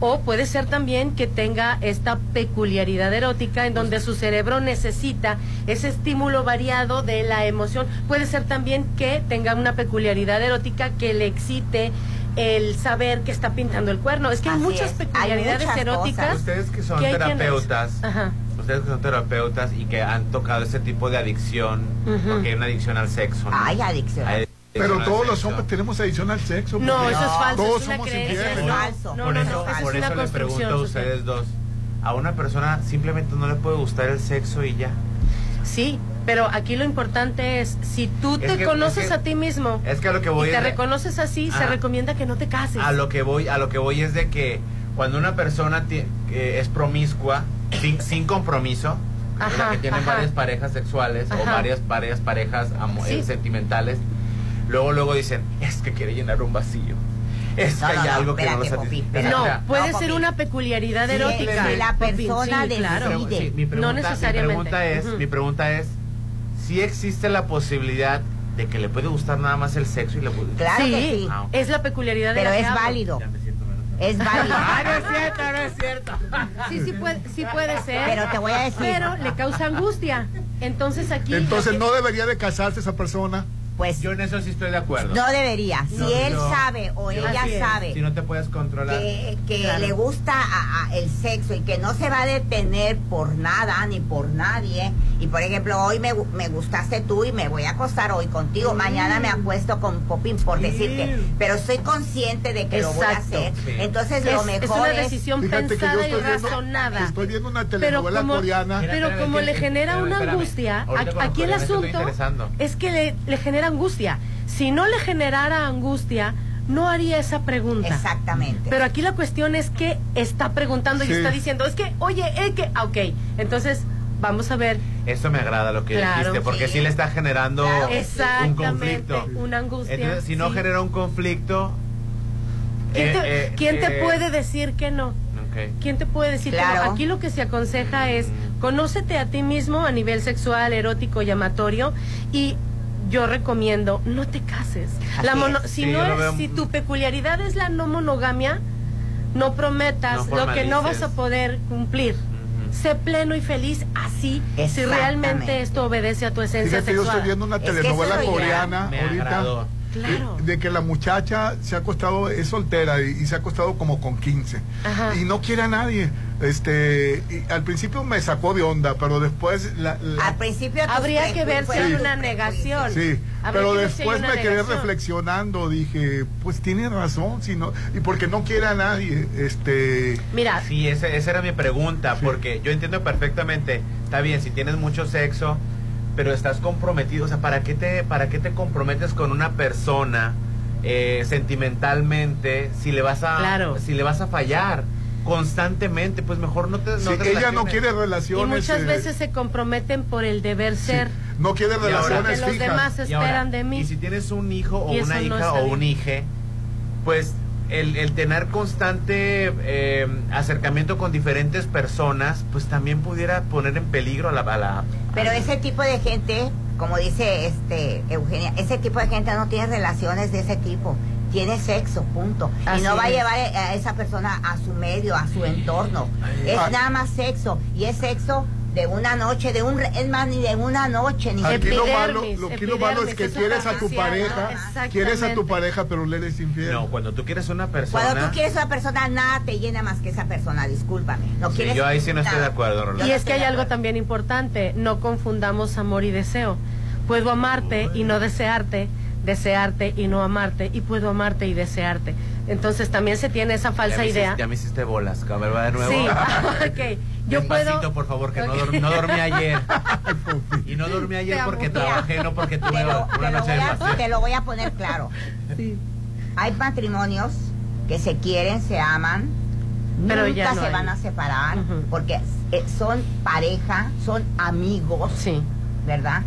o puede ser también que tenga esta peculiaridad erótica en donde su cerebro necesita ese estímulo variado de la emoción. Puede ser también que tenga una peculiaridad erótica que le excite el saber que está pintando el cuerno. Es que hay muchas es. Hay peculiaridades muchas eróticas. cosas. Ustedes que son que hay quienes- terapeutas, Ajá. Ustedes que son terapeutas y que han tocado ese tipo de adicción, Ujú. porque hay una adicción al sexo. ¿no? Hay adicción. Hay Pero adicción al todos los sexo. hombres tenemos adicción al sexo. No, porque eso es falso, Todos es una somos creencia, infieles. es ¿no? falso. No, por no, eso, no, por es eso les pregunto a ustedes dos. A una persona simplemente no le puede gustar el sexo y ya. Sí, pero aquí lo importante es, si tú Es te que- conoces es que- a ti mismo Es que a lo que voy y te es de- reconoces así, se recomienda que no te cases. a lo que voy, a lo que voy es de que cuando una persona que es promiscua, sin, sin compromiso, o sea, Ajá, que tienen ajá. varias parejas sexuales o varias, varias parejas amo- Sí. eh, sentimentales, luego luego dicen, es que quiere llenar un vacío. Es que No, hay no, algo que no lo satisface. No, puede No, ser una peculiaridad Sí, erótica. si la persona sí, claro. decide. Sí, mi pregunta, no necesariamente. Mi pregunta es, Ujú. mi pregunta es, si existe la posibilidad de que le puede gustar nada más el sexo y le puede... Claro sí, que sí. Ah, es la peculiaridad de Pero la es válido. Ya me. Es válido. Ah, no es cierto, no es cierto. Sí, sí puede, sí puede ser. Pero te voy a decir. Pero le causa angustia. Entonces aquí. Entonces no debería de casarse esa persona. Pues Yo en eso sí estoy de acuerdo. no debería. Si No, él sabe o ella sabe Si no te puedes controlar. que, que Claro. le gusta a- a el sexo y que no se va a detener por nada ni por nadie. Y por ejemplo, hoy me, me gustaste tú y me voy a acostar hoy contigo. Mañana me acuesto con Popín por Sí. decirte. Pero estoy consciente de que lo voy a Exacto. hacer. Sí. Entonces es, lo es mejor una es. decisión Fíjate que yo pensada y viendo- razonada. Estoy viendo una Pero telenovela como, coreana. Pero como le genera una angustia, aquí el asunto interesando. es que le, le genera angustia. Si no le generara angustia, no haría esa pregunta. Exactamente. Pero aquí la cuestión es que está preguntando y está diciendo, es que, oye, es que, ah, ok, entonces vamos a ver Eso me agrada lo que Claro, dijiste, porque sí. sí le está generando Claro. un exactamente conflicto. una angustia. Entonces, si no sí. genera un conflicto... ¿Quién, eh, te, eh, quién te eh, puede decir que no? ok. ¿Quién te puede decir que no? Aquí lo que se aconseja es conócete a ti mismo a nivel sexual, erótico y amatorio y yo recomiendo no te cases. Así La mono- es. si Sí, no yo es- veo- si tu peculiaridad es la no monogamia, no prometas No lo que no vas a poder cumplir. Sé pleno y feliz así si realmente esto obedece a tu esencia Fíjate, yo sexual. estoy viendo una telenovela es coreana Me ahorita. agradó. Claro. de que la muchacha se ha acostado, es soltera y, y se ha acostado como con 15 Ajá. y no quiere a nadie. Este, y al principio me sacó de onda, pero después la, la- Al principio Habría que ver si Sí. una negación. sí, pero después me quedé negación. reflexionando, dije, pues tiene razón, si no, y porque no quiere a nadie, este, Mira, Sí, esa, esa era mi pregunta, porque yo entiendo perfectamente, está bien, si tienes mucho sexo, pero estás comprometido, o sea, ¿para qué te, para qué te comprometes con una persona eh, sentimentalmente si le vas a Claro. si le vas a fallar constantemente? Pues mejor no te no si te ella no relaciones. quiere y relaciones, muchas eh, veces se comprometen por el deber sí, ser. no quiere ahora, relaciones que los fijas. demás Y ahora, esperan de mí. Y si tienes un hijo o Y una no hija o un hije, pues el, el tener constante eh, acercamiento con diferentes personas, pues también pudiera poner en peligro a la... a la- Pero a- ese tipo de gente, como dice este Eugenia, ese tipo de gente no tiene relaciones de ese tipo. Tiene sexo, punto. Así y no va a llevar a esa persona a su medio, a su entorno. Es Ay. nada más sexo. Y es sexo de una noche, de un... Es más, ni de una noche, ni Aquí lo malo, lo, aquí lo malo es que quieres a tu pareja, ¿no? Exactamente. quieres a tu pareja, pero le eres infiel. No, cuando tú quieres una persona... Cuando tú quieres una persona, nada te llena más que esa persona, discúlpame. No Sí, quieres yo ahí sí no estoy de nada. acuerdo, Rolando. Y es que hay algo también importante, no confundamos amor y deseo. Puedo amarte y no desearte, desearte y no amarte, y puedo amarte y desearte. Entonces también se tiene esa Ya falsa hiciste- idea. ya me hiciste bolas, a ver, va de nuevo. Sí, *laughs* *laughs* ok. Yo Despacito, puedo... por favor, que no, dorm- no dormí ayer. *laughs* y no dormí ayer Te porque trabajé, no porque tuve Te lo, una te lo noche de voy a, te lo voy a poner claro. Hay matrimonios que se quieren, se aman, Pero nunca ya no se hay. van a separar porque eh, son pareja, son amigos, Sí. ¿verdad?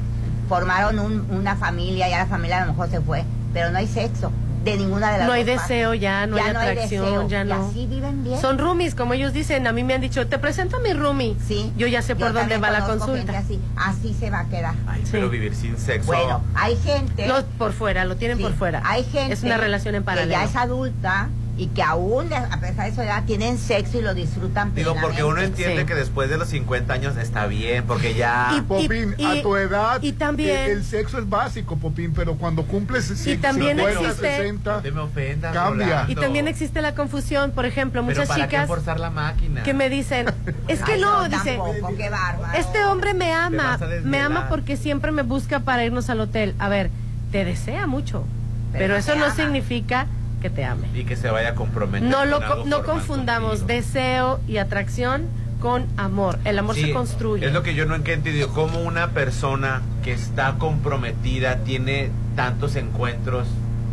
Formaron un- una familia, ya la familia a lo mejor se fue, pero no hay sexo de ninguna de las No hay partes. deseo ya, no Ya hay no hay atracción, deseo, ya y no. así viven bien. Son roomies, como ellos dicen. A mí me han dicho, te presento a mi roomie. Sí. Yo ya sé por dónde va la consulta. Así, así se va a quedar. Ay, Sí. pero vivir sin sexo. Bueno, hay gente No, por fuera, lo tienen Sí, por fuera. Hay gente Es una relación en que paralelo. ya es adulta y que aún, a pesar de su edad, tienen sexo y lo disfrutan Digo, porque uno plenamente. entiende Sí. que después de los 50 años está bien, porque ya... Y- Popín, y- a tu edad, y también- eh, el sexo es básico, Popín, pero cuando cumples Y también 50, existe- 60, No te me ofendas, Cambia. Rolando. Y también existe la confusión, por ejemplo, Pero muchas ¿para qué chicas forzar la máquina? que me dicen, *laughs* es que Ay, no, no, dice, tampoco, qué bárbaro. este hombre me ama, me ama porque siempre me busca para irnos al hotel. A ver, te desea mucho, pero, Pero eso no ama. significa que te ame. Y que se vaya a comprometer No, con lo, no confundamos contigo. deseo y atracción con amor. El amor Sí, se construye. Es lo que yo no he entendido. Cómo una persona que está comprometida tiene tantos encuentros.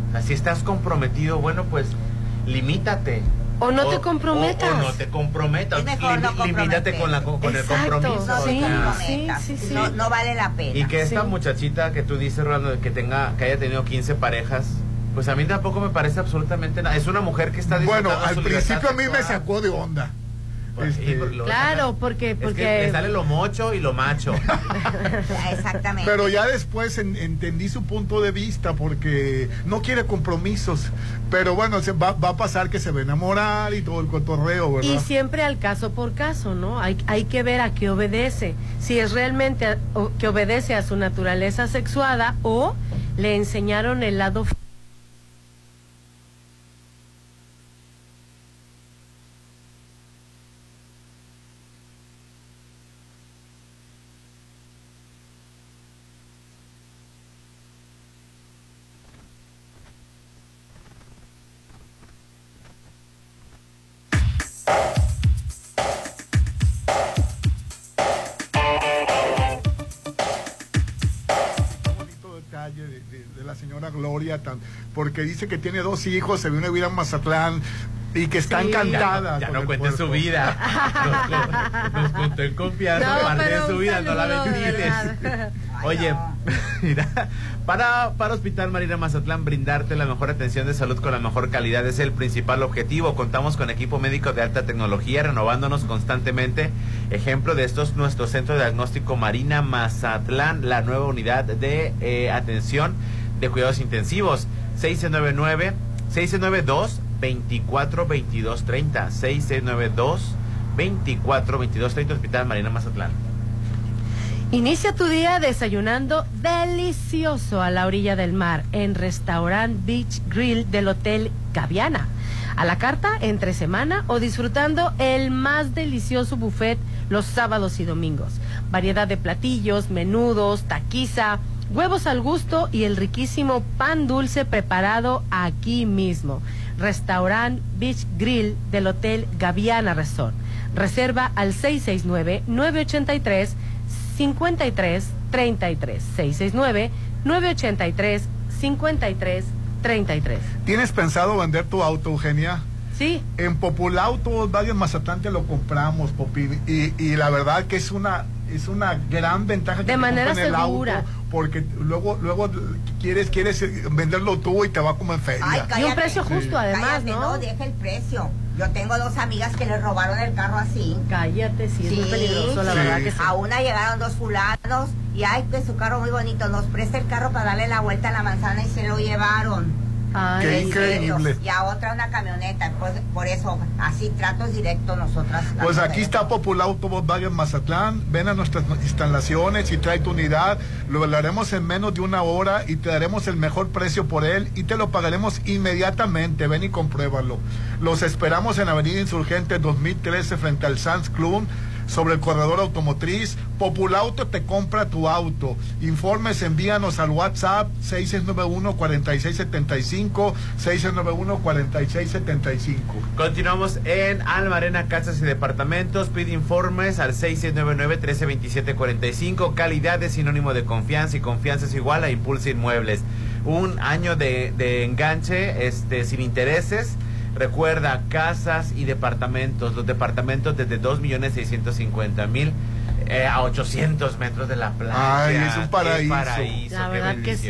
O sea, si estás comprometido, bueno, pues limítate. O no te comprometas. O, o no te comprometas. Es mejor no Limi- limítate con, la, con el compromiso. No Sí, sí, sí, sí. No, no vale la pena. Y que esta Sí. muchachita que tú dices, Rolando, que tenga, que haya tenido 15 parejas, Pues a mí tampoco me parece absolutamente nada. Es una mujer que está Bueno, al principio a mí me sacó de onda. Pues, Este, lo- Claro, porque, Es porque que le sale lo mocho y lo macho. *laughs* Exactamente. Pero ya después en- entendí su punto de vista porque no quiere compromisos. Pero bueno, se va, va a pasar que se va a enamorar y todo el cotorreo, ¿verdad? Y siempre al caso por caso, ¿no? Hay, hay que ver a qué obedece. Si es realmente a- o- que obedece a su naturaleza sexuada o le enseñaron el lado porque dice que tiene dos hijos, se vino a vivir a Mazatlán y que está Sí. encantada. Ya no cuente su vida. Nos, *laughs* nos contó en confianza No, parte de su vida, no la verdad. *laughs* Oye, *laughs* mira, para, para Hospital Marina Mazatlán brindarte la mejor atención de salud con la mejor calidad es el principal objetivo. Contamos con equipo médico de alta tecnología renovándonos constantemente. Ejemplo de esto es nuestro centro de diagnóstico Marina Mazatlán, la nueva unidad de eh, atención de cuidados intensivos. 699 692 24 22 30 692 24 22 30 Hospital Marina Mazatlán. Inicia tu día desayunando delicioso a la orilla del mar en Restaurant Beach Grill del Hotel Gaviana. A la carta entre semana o disfrutando el más delicioso buffet los sábados y domingos. Variedad de platillos, menudos, taquiza, huevos al gusto y el riquísimo pan dulce preparado aquí mismo. Restaurant Beach Grill del Hotel Gaviana Resort. Reserva al 669 983 53 33 669 983 53 33. ¿Tienes pensado vender tu auto, Eugenia? Sí. En Populauto, varios Mazatlán te lo compramos, Popín. Y, y la verdad que es una es una gran ventaja que De manera compren el segura. auto porque luego luego quieres quieres venderlo tú y te va como en feria. Ay, cállate. Y un precio justo, además, Cállate, ¿no? deja el precio. Yo tengo dos amigas que le robaron el carro así. Cállate, sí, es muy peligroso, la Sí. verdad que sí. A una llegaron dos fulanos y ay, que su carro muy bonito, nos presta el carro para darle la vuelta a la manzana y se lo llevaron. Ay, Qué En increíble. Y a otra una camioneta, pues, por eso, así tratos directos nosotras. Pues aquí mujeres. está Populauto Volkswagen Mazatlán. Ven a nuestras instalaciones y trae tu unidad. Lo hablaremos en menos de una hora y te daremos el mejor precio por él y te lo pagaremos inmediatamente. Ven y compruébalo. Los esperamos en Avenida Insurgente 2013 frente al Sands Club sobre el corredor automotriz. Populauto te compra tu auto. Informes envíanos al WhatsApp 6691-4675, 6691-4675. Continuamos en Alma Arena Casas y Departamentos. Pide informes al 6699-132745. Calidad es sinónimo de confianza y confianza es igual a Impulsa Inmuebles. Un año de, de enganche este, sin intereses. Recuerda, casas y departamentos. Los departamentos desde 2.650.000 eh, a 800 metros de la playa. Ay, es un Qué paraíso. paraíso, La qué verdad que sí.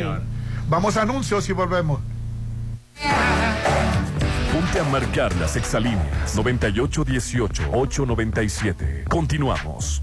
Vamos a anuncios y volvemos. Ponte a marcar las exalíneas 9818-897. Continuamos.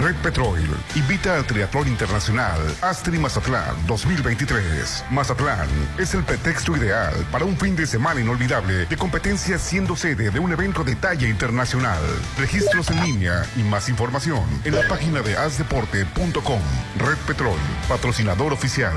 Red Petrol invita al Triatlón Internacional Astri Mazatlán 2023. Mazatlán es el pretexto ideal para un fin de semana inolvidable de competencia siendo sede de un evento de talla internacional. Registros en línea y más información en la página de asdeporte.com. Red Petrol, patrocinador oficial.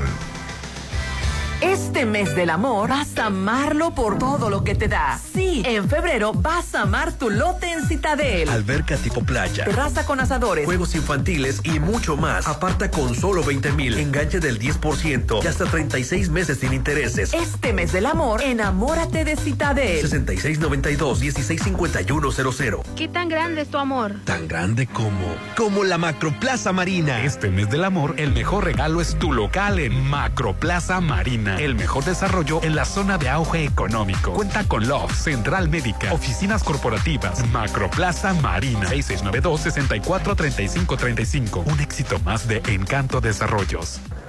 Este mes del amor vas a amarlo por todo lo que te da. Sí, en febrero vas a amar tu lote en Citadel. Alberca tipo playa. Terraza con asadores. Juegos infantiles y mucho más. Aparta con solo 20 mil. Enganche del 10% y hasta 36 meses sin intereses. Este mes del amor, enamórate de Citadel. 6692-165100. ¿Qué tan grande es tu amor? Tan grande como. Como la Macroplaza Marina. Este mes del amor, el mejor regalo es tu local en Macroplaza Marina. El mejor desarrollo en la zona de auge económico. Cuenta con Love, Central Médica, oficinas corporativas, Macroplaza Marina, 6692-643535. Un éxito más de Encanto Desarrollos.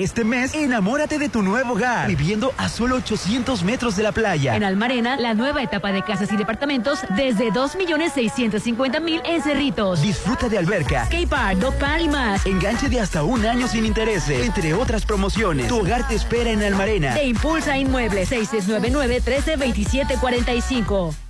Este mes, enamórate de tu nuevo hogar, viviendo a solo 800 metros de la playa. En Almarena, la nueva etapa de casas y departamentos desde 2.650.000 en Cerritos. Disfruta de alberca, skate park, dog park y más. Enganche de hasta un año sin intereses, entre otras promociones. Tu hogar te espera en Almarena. Te impulsa Inmueble 6699 132745.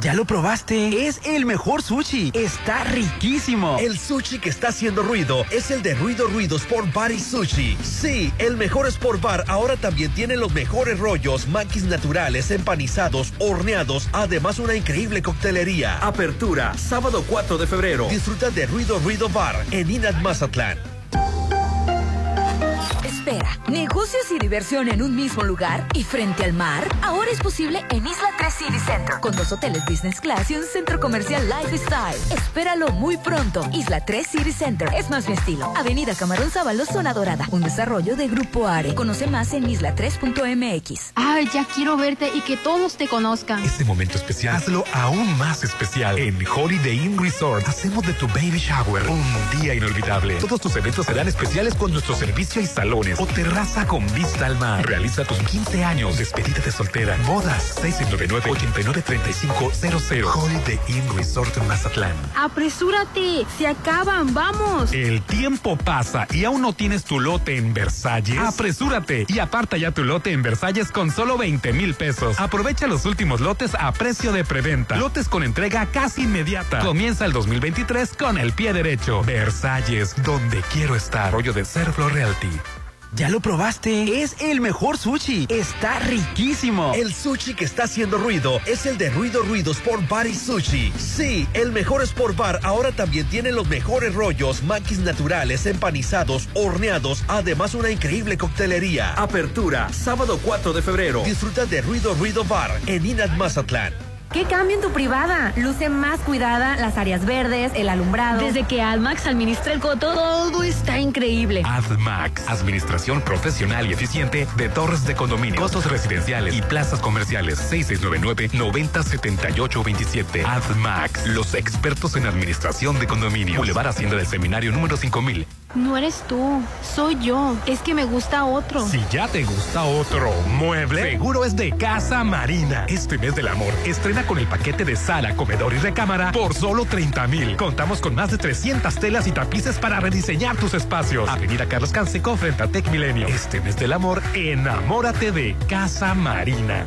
¿Ya lo probaste? Es el mejor sushi. Está riquísimo. El sushi que está haciendo ruido es el de Ruido Ruido Sport Bar y Sushi. Sí, el mejor Sport Bar ahora también tiene los mejores rollos, maquis naturales, empanizados, horneados, además una increíble coctelería. Apertura, sábado 4 de febrero. Disfruta de Ruido Ruido Bar en Inat Mazatlán. Espera, negocios y diversión en un mismo lugar y frente al mar. Ahora es posible en Isla 3 City Center, con dos hoteles business class y un centro comercial lifestyle. Espéralo muy pronto. Isla 3 City Center es más mi estilo. Avenida Camarón Sábalo, zona dorada. Un desarrollo de Grupo Are. Conoce más en isla3.mx. Ay, ya quiero verte y que todos te conozcan. Este momento especial, hazlo aún más especial. En Holiday Inn Resort, hacemos de tu baby shower un día inolvidable. Todos tus eventos serán especiales con nuestro servicio y salones o terraza con vista al mar. Realiza tus 15 años, despedida de soltera, bodas, 699-893500. Holiday Inn Resort Mazatlán. Apresúrate, se acaban, vamos. El tiempo pasa y aún no tienes tu lote en Versalles. Apresúrate y aparta ya tu lote en Versalles con solo 20 mil pesos. Aprovecha los últimos lotes a precio de preventa. Lotes con entrega casi inmediata. Comienza el 2023 con el pie derecho. Versalles, donde quiero estar. Rollo de Serflo Realty. ¿Ya lo probaste? Es el mejor sushi. Está riquísimo. El sushi que está haciendo ruido es el de Ruido Ruido Sport Bar y Sushi. Sí, el mejor Sport Bar ahora también tiene los mejores rollos, maquis naturales, empanizados, horneados, además una increíble coctelería. Apertura, sábado 4 de febrero. Disfruta de Ruido Ruido Bar en Inat Mazatlán. ¿Qué cambio en tu privada? Luce más cuidada, las áreas verdes, el alumbrado. Desde que AdMax administra el coto, todo está increíble. AdMax, administración profesional y eficiente de torres de condominio, costos residenciales y plazas comerciales. 6699-907827. AdMax, los expertos en administración de condominio. Boulevard Hacienda del Seminario número 5000. No eres tú, soy yo. Es que me gusta otro. Si ya te gusta otro mueble, seguro es de Casa Marina. Este mes del amor, con el paquete de sala, comedor y recámara por solo 30 mil. Contamos con más de 300 telas y tapices para rediseñar tus espacios. Avenida Carlos Canseco frente a Tech Milenio. Este mes del amor, enamórate de Casa Marina.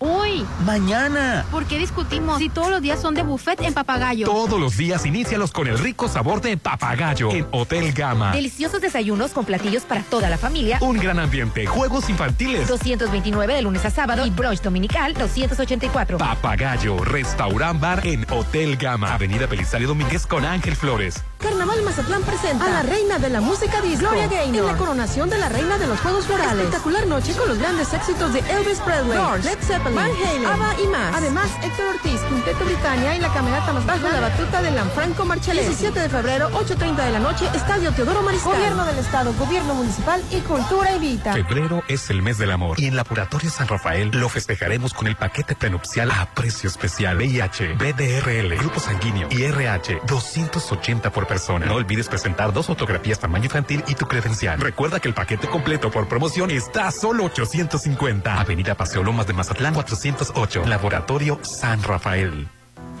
Hoy? Mañana. ¿Por qué discutimos si todos los días son de buffet en Papagayo? Todos los días inícialos con el rico sabor de papagayo en Hotel Gama. Deliciosos desayunos con platillos para toda la familia. Un gran ambiente, juegos infantiles. 229 de lunes a sábado y brunch dominical 284. Papagayo, restaurant bar en Hotel Gama, Avenida Belisario Domínguez con Ángel Flores. Carnaval Mazatlán presenta a la reina de la música disco, Gloria Gaynor, en la coronación de la reina de los Juegos Florales. Espectacular noche con los grandes éxitos de Elvis Presley, Doors, Led Zeppelin, Van Halen, ABBA y más. Además, Héctor Ortiz, Quinteto Britannia y la camerata más bajo la batuta de Lanfranco Marchelet. 17 de febrero, 8.30 de la noche, Estadio Teodoro Mariscal. Gobierno del Estado, Gobierno Municipal y Cultura y Vita. Febrero es el mes del amor y en Laboratorio San Rafael lo festejaremos con el paquete prenupcial a precio especial. VIH, BDRL, grupo sanguíneo y RH, 280 por persona. No olvides presentar dos fotografías tamaño infantil y tu credencial. Recuerda que el paquete completo por promoción está a solo 850. Avenida Paseo Lomas de Mazatlán 408. Laboratorio San Rafael.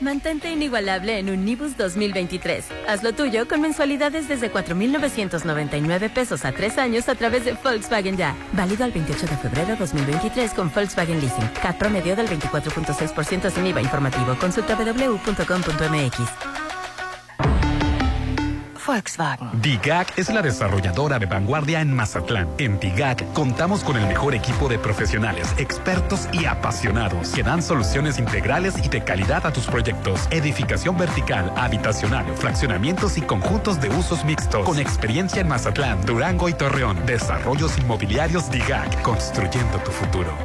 Mantente inigualable en Unibus 2023. Hazlo tuyo con mensualidades desde 4,999 pesos a tres años a través de Volkswagen Ya. Válido al 28 de febrero 2023 con Volkswagen Leasing. CAT promedio del 24.6% sin IVA informativo. Consulta www.com.mx. Volkswagen. DIGAC es la desarrolladora de vanguardia en Mazatlán. En DIGAC contamos con el mejor equipo de profesionales, expertos y apasionados que dan soluciones integrales y de calidad a tus proyectos. Edificación vertical, habitacional, fraccionamientos y conjuntos de usos mixtos. Con experiencia en Mazatlán, Durango y Torreón. Desarrollos inmobiliarios DIGAC, construyendo tu futuro.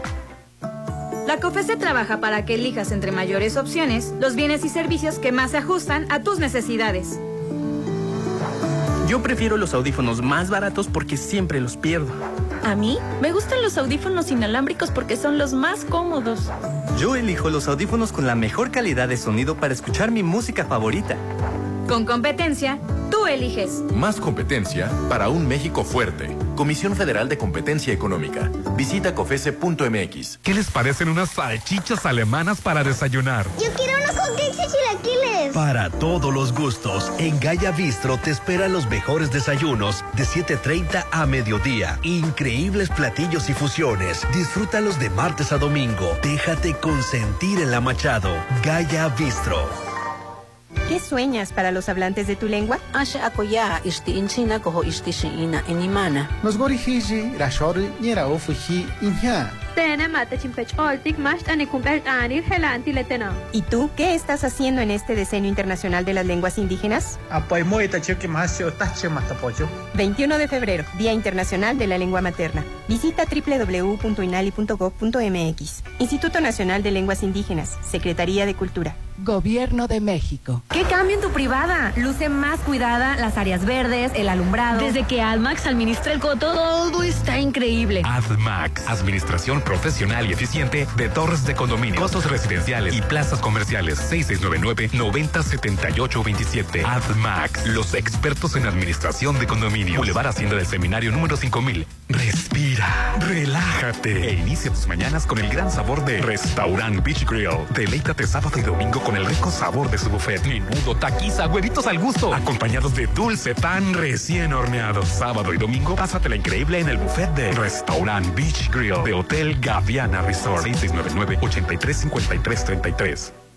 La COFESE trabaja para que elijas entre mayores opciones los bienes y servicios que más se ajustan a tus necesidades. Yo prefiero los audífonos más baratos porque siempre los pierdo. A mí me gustan los audífonos inalámbricos porque son los más cómodos. Yo elijo los audífonos con la mejor calidad de sonido para escuchar mi música favorita. Con competencia, tú eliges. Más competencia para un México fuerte. Comisión Federal de Competencia Económica. Visita cofese.mx. ¿Qué les parecen unas salchichas alemanas para desayunar? Yo quiero unos de chilaquiles. Para todos los gustos, en Gaya Bistro te esperan los mejores desayunos de 7.30 a mediodía. Increíbles platillos y fusiones. Disfrútalos de martes a domingo. Déjate consentir en la Machado. Gaya Bistro. ¿Qué sueñas para los hablantes de tu lengua? Asha akoya ishti inchina koho ishti shiina enimana. Nos gorihiji rashori niera ofuji inha. Tene mate chimpech oltik mash ane kumpel anir helanti letena. ¿Y tú qué estás haciendo en este Decenio Internacional de las Lenguas Indígenas? Apoy moita que más tache matapoyo. 21 de febrero, Día Internacional de la Lengua Materna. Visita www.inali.gov.mx. Instituto Nacional de Lenguas Indígenas, Secretaría de Cultura. Gobierno de México. ¿Qué cambio en tu privada? Luce más cuidada, las áreas verdes, el alumbrado. Desde que AdMax administra el coto, todo está increíble. AdMax, administración profesional y eficiente de torres de condominio, costos residenciales y plazas comerciales. 6699-907827. AdMax, los expertos en administración de condominio. Boulevard Hacienda del Seminario número 5000. Respira, relájate e inicia tus mañanas con el gran sabor de Restaurant Beach Grill. Deleítate sábado y domingo con el rico sabor de su buffet. Menudo, taquiza, huevitos al gusto, acompañados de dulce pan recién horneado. Sábado y domingo, pásatela increíble en el buffet de Restaurant Beach Grill de Hotel Gaviana Resort. 6699-835333.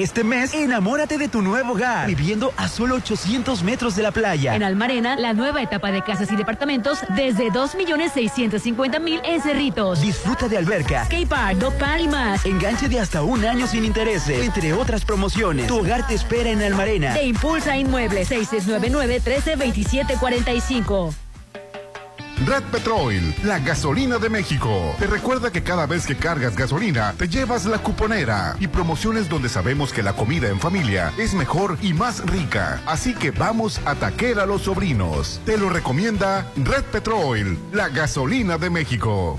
Este mes, enamórate de tu nuevo hogar, viviendo a solo 800 metros de la playa. En Almarena, la nueva etapa de casas y departamentos desde 2.650.000 en Cerritos. Disfruta de alberca, skatepark, dog y más. Enganche de hasta un año sin intereses, entre otras promociones. Tu hogar te espera en Almarena. Te impulsa Inmuebles 6699 132745. Red Petrol, la gasolina de México. Te recuerda que cada vez que cargas gasolina, te llevas la cuponera y promociones donde sabemos que la comida en familia es mejor y más rica. Así que vamos a taquer a los sobrinos. Te lo recomienda Red Petrol, la gasolina de México.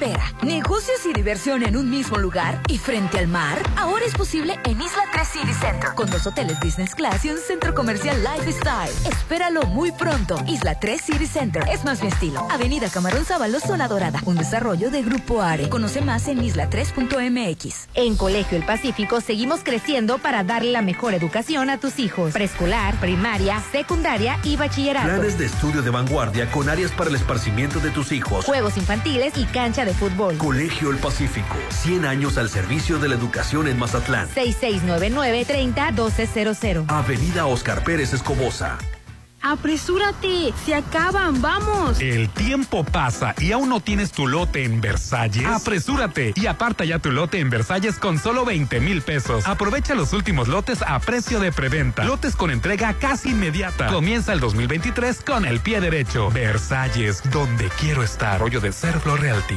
Espera, negocios y diversión en un mismo lugar y frente al mar. Ahora es posible en Isla 3 City Center, con dos hoteles Business Class y un centro comercial Lifestyle. Espéralo muy pronto. Isla 3 City Center es más mi estilo. Avenida Camarón Sábalo, Zona Dorada. Un desarrollo de Grupo Are. Conoce más en isla3.mx. En Colegio El Pacífico seguimos creciendo para darle la mejor educación a tus hijos. Preescolar, primaria, secundaria y bachillerato. Planes de estudio de vanguardia con áreas para el esparcimiento de tus hijos. Juegos infantiles y cancha de fútbol. Colegio El Pacífico, 100 años al servicio de la educación en Mazatlán. 6699-301200. Avenida Oscar Pérez Escobosa. Apresúrate, se acaban, vamos. El tiempo pasa y aún no tienes tu lote en Versalles. Apresúrate y aparta ya tu lote en Versalles con solo 20 mil pesos. Aprovecha los últimos lotes a precio de preventa. Lotes con entrega casi inmediata. Comienza el 2023 con el pie derecho. Versalles, donde quiero estar. Rollo de Serflo Realty.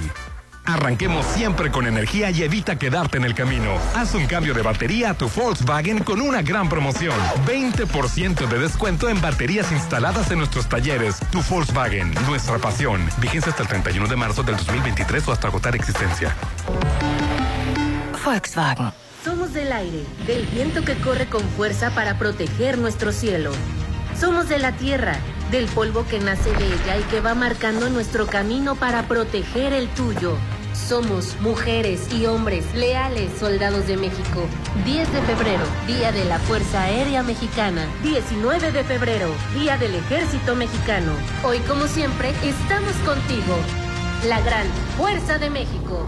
Arranquemos siempre con energía y evita quedarte en el camino. Haz un cambio de batería a tu Volkswagen con una gran promoción. 20% de descuento en baterías instaladas en nuestros talleres. Tu Volkswagen, nuestra pasión. Vigencia hasta el 31 de marzo del 2023 o hasta agotar existencia. Volkswagen. Somos del aire, del viento que corre con fuerza para proteger nuestro cielo. Somos de la tierra, del polvo que nace de ella y que va marcando nuestro camino para proteger el tuyo. Somos mujeres y hombres leales soldados de México. 10 de febrero, Día de la Fuerza Aérea Mexicana. 19 de febrero, Día del Ejército Mexicano. Hoy, como siempre, estamos contigo. La gran Fuerza de México.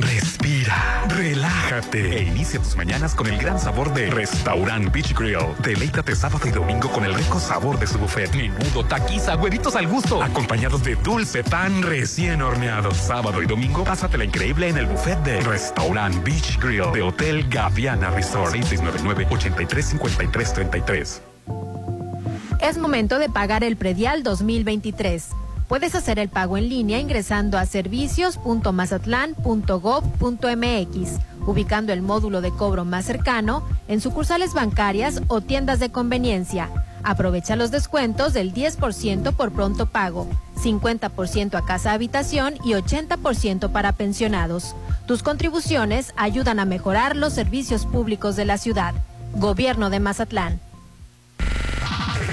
Respira, relájate e inicia tus mañanas con el gran sabor de Restaurant Beach Grill. Deleítate sábado y domingo con el rico sabor de su buffet. Menudo, taquiza, huevitos al gusto, acompañados de dulce pan recién horneado. Sábado y domingo, pásatela increíble en el buffet de Restaurant Beach Grill de Hotel Gaviana Resort 6699-835333. Es momento de pagar el predial 2023. Puedes hacer el pago en línea ingresando a servicios.mazatlán.gov.mx, ubicando el módulo de cobro más cercano en sucursales bancarias o tiendas de conveniencia. Aprovecha los descuentos del 10% por pronto pago, 50% a casa habitación y 80% para pensionados. Tus contribuciones ayudan a mejorar los servicios públicos de la ciudad. Gobierno de Mazatlán.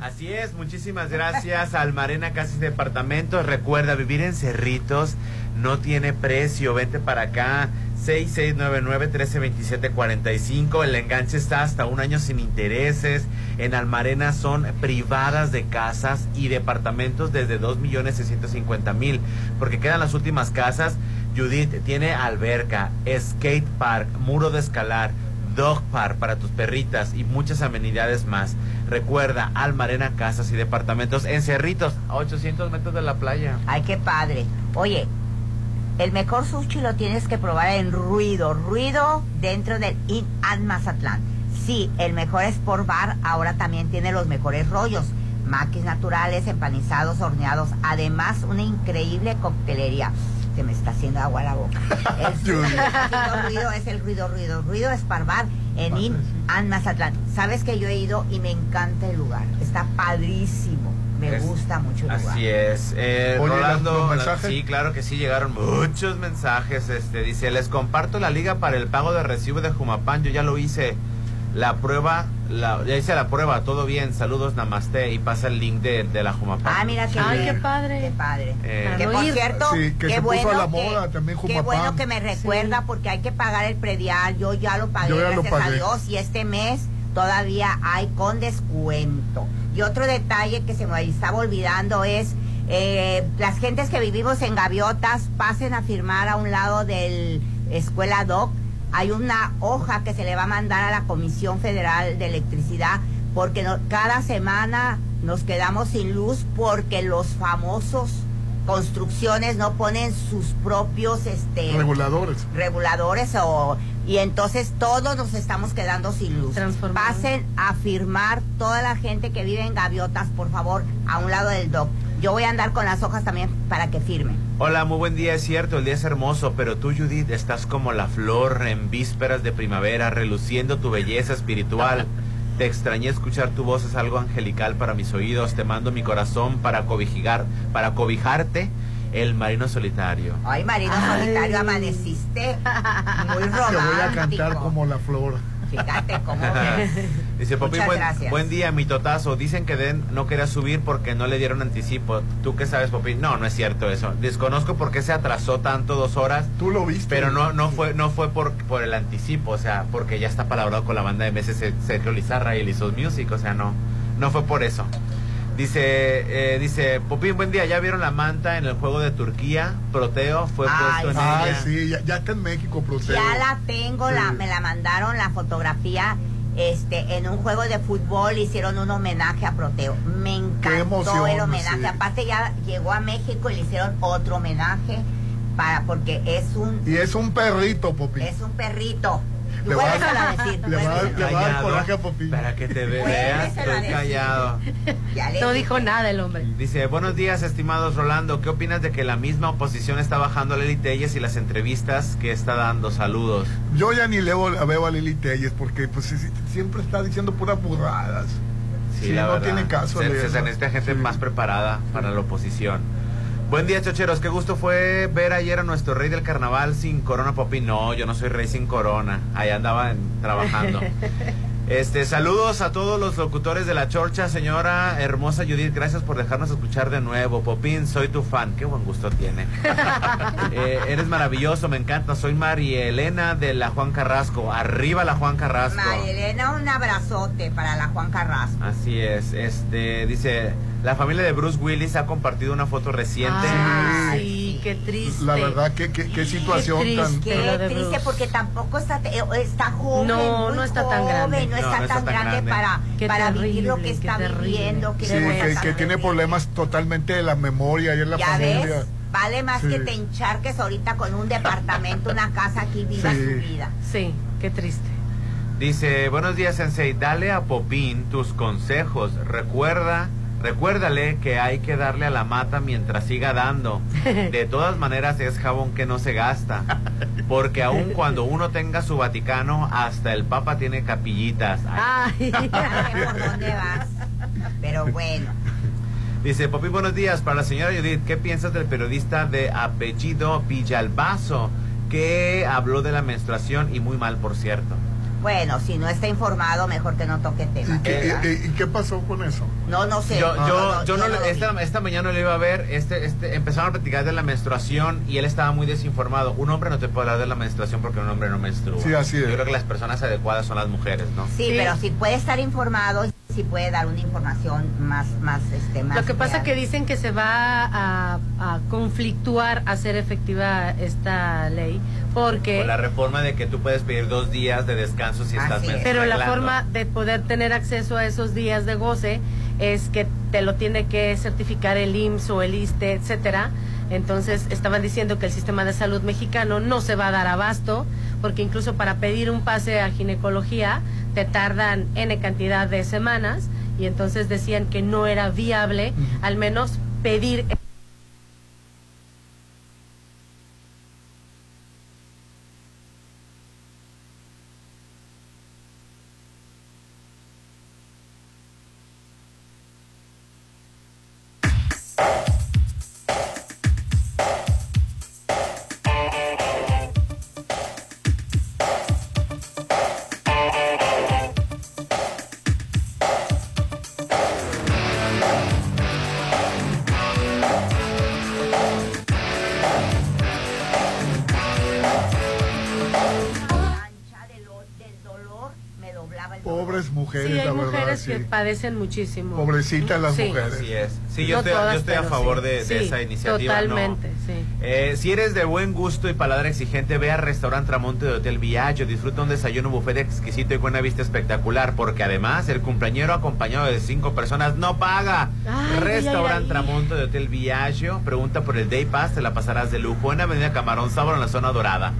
Así es, muchísimas gracias al Marena Casas Departamentos. Recuerda, vivir en Cerritos no tiene precio. Vente para acá. 6699-132745. El enganche está hasta un año sin intereses. En Almarena son privadas de casas y departamentos desde 2.650.000. Porque quedan las últimas casas. Judith tiene alberca, skate park, muro de escalar, dog park para tus perritas y muchas amenidades más. Recuerda, Almarena Casas y Departamentos en Cerritos, a 800 metros de la playa. Ay, qué padre. Oye, el mejor sushi lo tienes que probar en Ruido. Ruido dentro del In and. Sí, el mejor Sport Bar ahora también tiene los mejores rollos. maquis naturales, empanizados, horneados, además una increíble coctelería. Me está haciendo agua la boca. *laughs* El ruido, ruido es el ruido, ruido, ruido Esparbar en In and Mazatlán. Sabes que yo he ido y me encanta el lugar. Está padrísimo. Me Es- gusta mucho el lugar. Así es. Eh, Oye, Rolando, sí, claro que sí, llegaron muchos mensajes. Este dice, les comparto la liga para el pago de recibo de Jumapán. Yo ya lo hice. La prueba, la, ya hice la prueba, todo bien. Saludos, namaste. Y pasa el link de, de la Jumapán. Ah, mira qué Ay, bien. qué padre. Qué padre. Eh, que por cierto, Sí, que qué se puso bueno a la que- Qué bueno que me recuerda porque hay que pagar el predial. Yo ya lo pagué, Yo ya lo gracias a. Dios. Y este mes todavía hay con descuento. Y otro detalle que se me estaba olvidando es eh, las gentes que vivimos en gaviotas pasen a firmar a un lado del escuela DOC. Hay una hoja que se le va a mandar a la Comisión Federal de Electricidad porque no- cada semana nos quedamos sin luz porque los famosos construcciones no ponen sus propios este Reguladores. reguladores o y entonces todos nos estamos quedando sin luz. Pasen a firmar toda la gente que vive en gaviotas, por favor, a un lado del doc. Yo voy a andar con las hojas también para que firmen. Hola, muy buen día, es cierto, el día es hermoso, pero tú, Judith, estás como la flor en vísperas de primavera, reluciendo tu belleza espiritual. *laughs* Te extrañé escuchar tu voz, es algo angelical para mis oídos. Te mando mi corazón para cobijar, para cobijarte, el marino solitario. Ay, Marino Solitario, amaneciste muy Te voy a romántico. cantar como la flor. Fíjate cómo *laughs* Dice Popín, Muchas buen, buen día, mi totazo. Dicen que Den no quería subir porque no le dieron anticipo. ¿Tú qué sabes, Popín? No, no es cierto eso. Desconozco por qué se atrasó tanto dos horas. Tú lo viste. Pero no, no fue, no fue por, por el anticipo, o sea, porque ya está palabrado con la banda de meses Sergio Lizarra y Lizos Music, o sea, no, no fue por eso. Dice, eh, dice, Popín, buen día, ¿ya vieron la manta en el juego de Turquía? Proteo fue puesto en Ay, ella. sí, ya, ya está en México, Proteo. Ya la tengo, la, me la mandaron la fotografía. Este, en un juego de fútbol hicieron un homenaje a Proteo. Me encantó emoción, el homenaje. sí. Aparte ya llegó a México y le hicieron otro homenaje para porque es un Y es un perrito, Popi. es un perrito. Le va a- dar Callado, coraje a Popi. Para que te veas, estoy callado. *laughs* No dijo nada el hombre. Dice, buenos días, estimados Rolando. ¿Qué opinas de que la misma oposición está bajando a Lili Telles y las entrevistas que está dando? Saludos. Yo ya ni leo, veo a Lili Telles porque pues sí, sí, siempre está diciendo puras burradas. Sí, la no verdad. tiene caso Se, se necesita gente más preparada para la oposición. Buen día, chocheros. Qué gusto fue ver ayer a nuestro rey del carnaval sin corona, Popi. No, yo no soy rey sin corona. Ahí andaba en- trabajando. *laughs* Este, saludos a todos los locutores de la chorcha, señora hermosa Judith. Gracias por dejarnos escuchar de nuevo. Popín, soy tu fan. Qué buen gusto tiene. *laughs* Eh, eres maravilloso, me encanta. Soy María Elena de la Juan Carrasco. Arriba la Juan Carrasco. María Elena, un abrazote para la Juan Carrasco. Así es, este dice, la familia de Bruce Willis ha compartido una foto reciente. sí, qué triste. La verdad, qué, qué, qué situación triste. tan... Qué triste Bruce. porque tampoco está está joven, No, no está tan grande. joven, no, No, está no está tan tan grande, grande. para, Qué para vivir lo que está qué viviendo. Que Sí, no que, que tiene problemas totalmente de la memoria y en la Ya familia. ves, vale más Sí. que te encharques ahorita con un departamento, una casa aquí, viva Sí. su vida. Sí, qué triste. Dice, buenos días Sensei, dale a Popín tus consejos. Recuerda, recuérdale que hay que darle a la mata mientras siga dando. *laughs* De todas maneras es jabón que no se gasta. Porque aun cuando uno tenga su Vaticano, hasta el Papa tiene capillitas. Ay, por *laughs* dónde vas. Pero bueno, Dice, Popín, buenos días. Para la señora Judith, ¿qué piensas del periodista de apellido Villalbazo que habló de la menstruación y muy mal, por cierto? Bueno, si no está informado, mejor que no toque tema. ¿Y qué, y- y qué pasó con eso? No, no sé. Yo, no, yo, no, yo no, lo vi. esta, esta mañana lo iba a ver, este, este, empezaron a platicar de la menstruación y él estaba muy desinformado. Un hombre no te puede hablar de la menstruación porque un hombre no menstrua. Sí, así es. Yo creo que las personas adecuadas son las mujeres, ¿no? Sí, pero si puede estar informado, si puede dar una información más, más, este, más. Lo que pasa real. que dicen que se va a, a conflictuar a hacer efectiva esta ley porque Con la reforma de que tú puedes pedir dos días de descanso si estás es. pero la forma de poder tener acceso a esos días de goce es que te lo tiene que certificar el IMSS o el ISTE, etcétera. Entonces estaban diciendo que el sistema de salud mexicano no se va a dar abasto porque incluso para pedir un pase a ginecología te tardan n cantidad de semanas y entonces decían que no era viable al menos pedir sí. que padecen muchísimo. Pobrecitas las Sí. mujeres. Así es. Sí, yo No estoy, yo estoy a favor sí. de, de Sí, esa iniciativa. ¿no? Totalmente, sí. Eh, si eres de buen gusto y paladar exigente, ve al restaurante Tramonte de Hotel Viaggio. Disfruta un desayuno buffet exquisito y con una vista espectacular. Porque además, el cumpleañero acompañado de cinco personas no paga. Restaurante. Tramonte de Hotel Viaggio. Pregunta por el Day Pass, te la pasarás de lujo. En Avenida Camarón Sábado, en la zona dorada.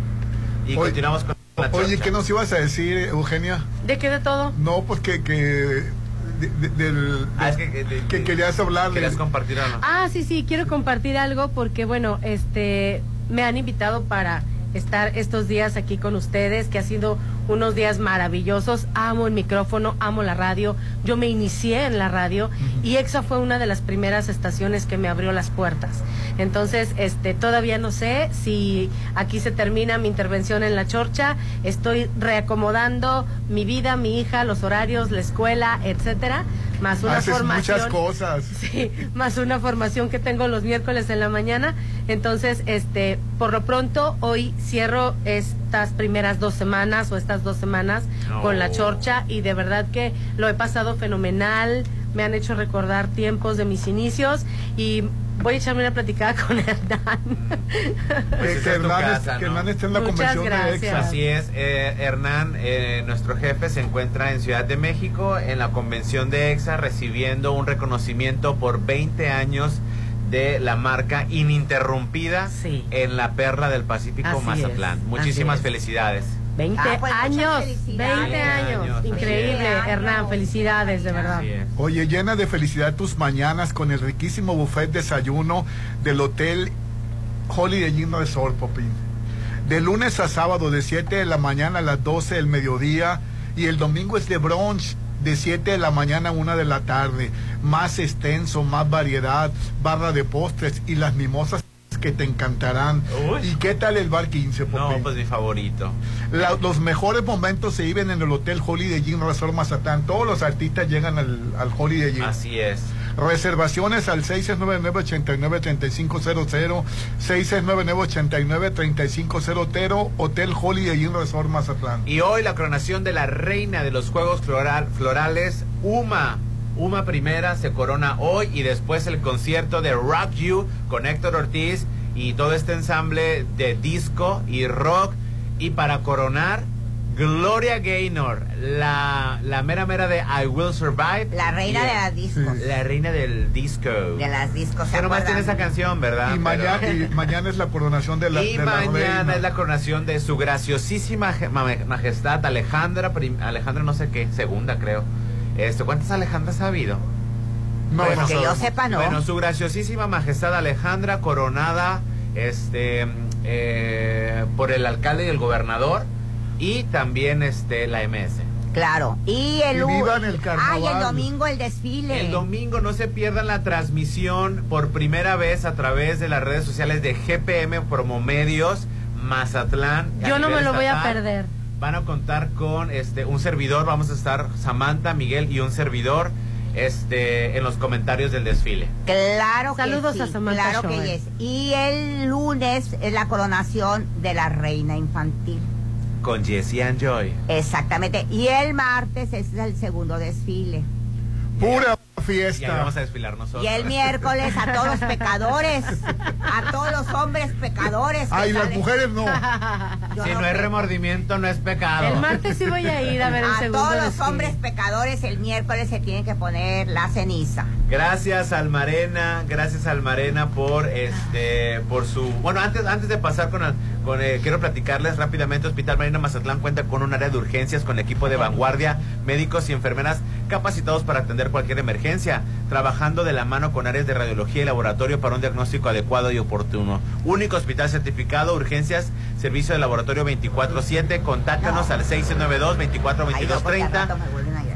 Y continuamos con Oye. ¿qué nos ibas a decir, Eugenia? ¿De qué de todo? No, pues que, que de- de- del, Ah, es que, que- de- que querías hablar Querías compartir algo. Ah, sí, sí, quiero compartir algo porque, bueno, este, me han invitado para estar estos días aquí con ustedes, que ha sido unos días maravillosos. Amo el micrófono, amo la radio. Yo me inicié en la radio y EXA fue una de las primeras estaciones que me abrió las puertas. Entonces, este, todavía no sé si aquí se termina mi intervención en la chorcha. Estoy reacomodando mi vida, mi hija, los horarios, la escuela, etcétera, más una Haces formación. muchas cosas. *laughs* Sí, más una formación que tengo los miércoles en la mañana. Entonces, este, por lo pronto, hoy cierro estas primeras dos semanas o estas dos semanas No. con la chorcha y de verdad que lo he pasado fenomenal. Me han hecho recordar tiempos de mis inicios y voy a echarme una platicada *laughs* con Hernán. Pues que esa es tu Hernán es- casa, que ¿no? Hernán esté en la Muchas convención de gracias. EXA. Así es, eh, Hernán, eh, nuestro jefe, se encuentra en Ciudad de México en la convención de EXA recibiendo un reconocimiento por 20 años de la marca ininterrumpida en la perla del Pacífico Así Mazatlán. es, Muchísimas felicidades. 20 Ah, pues, años, felicidades. 20 años. años, Increíble, 20 años. Hernán, felicidades, de verdad. Oye, llena de felicidad tus mañanas con el riquísimo buffet desayuno del Hotel Holiday Inn Resort, Popín. De lunes a sábado, de 7 de la mañana a las 12 del mediodía. Y el domingo es de brunch, de 7 de la mañana a 1 de la tarde. Más extenso, más variedad, barra de postres y las mimosas que te encantarán. Uy. ¿Y qué tal el bar 15, Popín? No, pues mi favorito. La- los mejores momentos se viven en el Hotel Holiday Inn Resort Mazatlán. Todos los artistas llegan al, al Holiday Inn. Así es. Reservaciones al 699-89-3500, 699-89-3500, Hotel Holiday Inn Resort Mazatlán. Y hoy la coronación de la reina de los Juegos Floral- Florales, Uma. Uma primera se corona hoy y después el concierto de Rock You con Héctor Ortiz y todo este ensamble de disco y rock. Y para coronar, Gloria Gaynor, la, la mera mera de I Will Survive. La reina Y- de las discos. La reina del disco. De las discos. ¿se Que nomás tiene esa canción, ¿verdad? Y mañana, Pero- y *laughs* mañana es la coronación de la, y de mañana es la coronación de su graciosísima majestad Alejandra, prim- Alejandra no sé qué, segunda creo. Esto, ¿cuántas Alejandras ha habido? No, no que yo sepa, no. Bueno, su graciosísima majestad Alejandra coronada este eh, por el alcalde y el gobernador y también este la MS. Claro. Y el Y vivan el carnaval. Ay, el domingo el desfile. El domingo no se pierdan la transmisión por primera vez a través de las redes sociales de GPM Promomedios Mazatlán. Yo no me lo voy a perder. Van a contar con este un servidor, vamos a estar Samantha, Miguel y un servidor este en los comentarios del desfile. Claro que Saludos sí, a Samantha Claro que yes. Y el lunes es la coronación de la reina infantil. Con Jessie and Joy. Exactamente. Y el martes es el segundo desfile. Pura Y fiesta. vamos a desfilar nosotros. Y el miércoles a todos los pecadores, a todos los hombres pecadores. Ay, las mujeres no. Yo Si no no es remordimiento, no es pecado. El martes sí voy a ir a ver el A segundo todos los desfile. hombres pecadores el miércoles se tienen que poner la ceniza. Gracias Almarena, gracias Almarena por este por su bueno antes antes de pasar con Con, eh, quiero platicarles rápidamente, Hospital Marina Mazatlán cuenta con un área de urgencias con equipo de vanguardia, médicos y enfermeras capacitados para atender cualquier emergencia, trabajando de la mano con áreas de radiología y laboratorio para un diagnóstico adecuado y oportuno. Único hospital certificado, urgencias, servicio de laboratorio 24-7, contáctanos al 692-2422-30.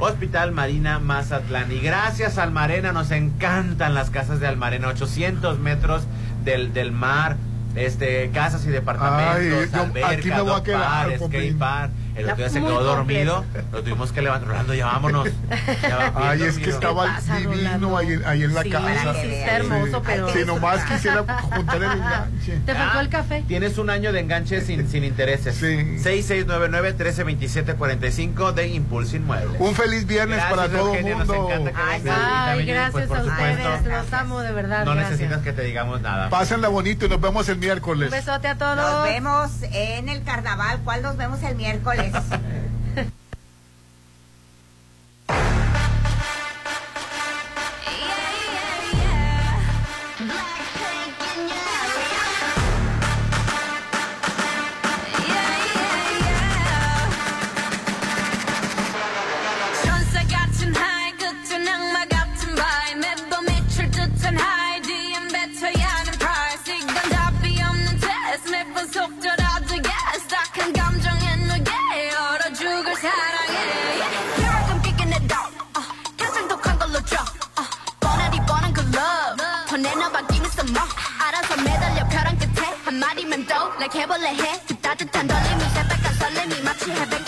Hospital Marina Mazatlán. Y gracias Almarena, nos encantan las casas de Almarena, 800 metros del, del mar, este, casas y departamentos, Ay, yo alberca, aquí me voy a quedar, bar, skate bar. El otro día se quedó dormido, lo tuvimos que levantar, Rolando, ya vámonos. *laughs* Ya va bien Ay, es que estaba divino ahí, ahí en la Sí, casa. sí, está hermoso, Sí. pero- Si nomás quisiera juntar el enganche. ¿Te faltó el café? Tienes un año de enganche sin, sin intereses. 6699-1327-45 de Impulso Inmueble. Un feliz viernes Gracias, para todo el mundo. Ay, también, gracias pues, por a ustedes. Los amo de verdad. No gracias. necesitas que te digamos nada. Pásenla bonito y nos vemos el Un miércoles. besote a todos. Nos vemos en el carnaval. ¿Cuál nos vemos el miércoles? です。Like 해볼래 해 그 따뜻한 떨림이 새빨간 설렘이 마치 해변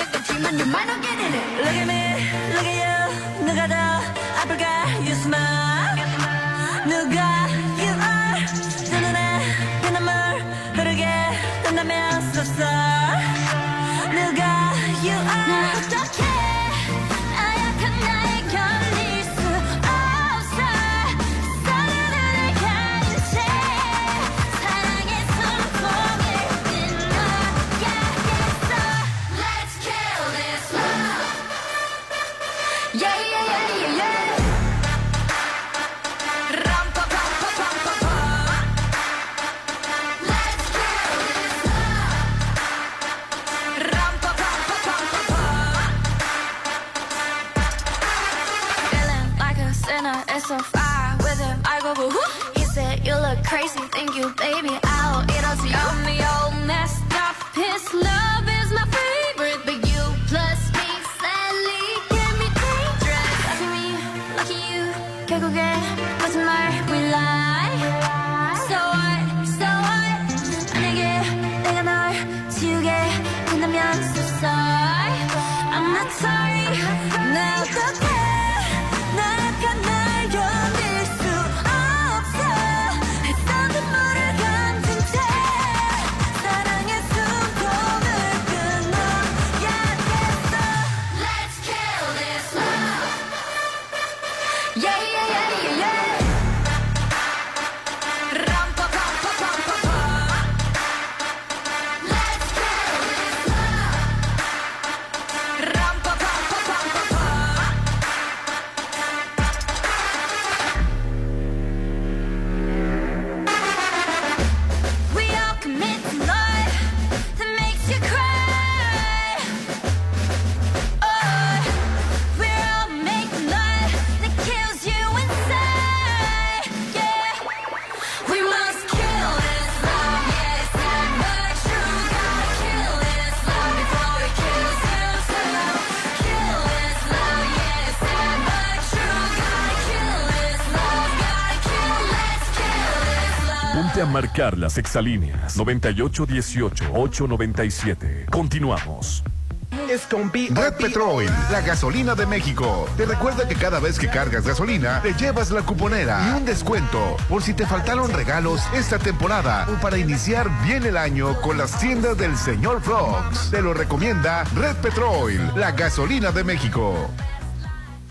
marcar las exalíneas 9818-897. Continuamos. Red Petrol, la gasolina de México. Te recuerda que cada vez que cargas gasolina, te llevas la cuponera y un descuento por si te faltaron regalos esta temporada o para iniciar bien el año con las tiendas del señor Frogs. Te lo recomienda Red Petrol, la gasolina de México.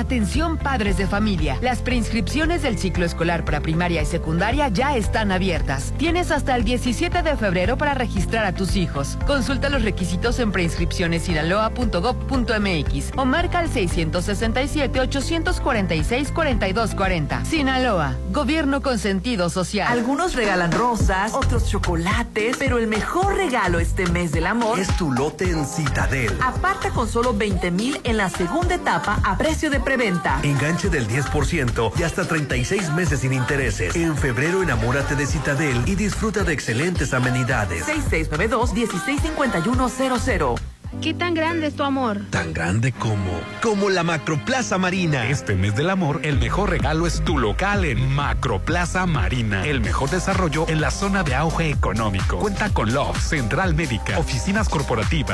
Atención padres de familia. Las preinscripciones del ciclo escolar para primaria y secundaria ya están abiertas. Tienes hasta el 17 de febrero para registrar a tus hijos. Consulta los requisitos en preinscripcionesinaloa.gov.mx o marca al 667-846-4240. Sinaloa, gobierno con sentido social. Algunos regalan rosas, otros chocolates, pero el mejor regalo este mes del amor es tu lote en Citadel. Aparta con solo 20 mil en la segunda etapa a precio de preventa. Enganche del 10% y hasta 36 meses sin intereses. En febrero enamórate de Citadel y disfruta de excelentes amenidades. 6692-165100. ¿Qué tan grande es tu amor? Tan grande como... Como la Macroplaza Marina. Este mes del amor, el mejor regalo es tu local en Macroplaza Marina. El mejor desarrollo en la zona de auge económico. Cuenta con Love, Central Médica, oficinas corporativas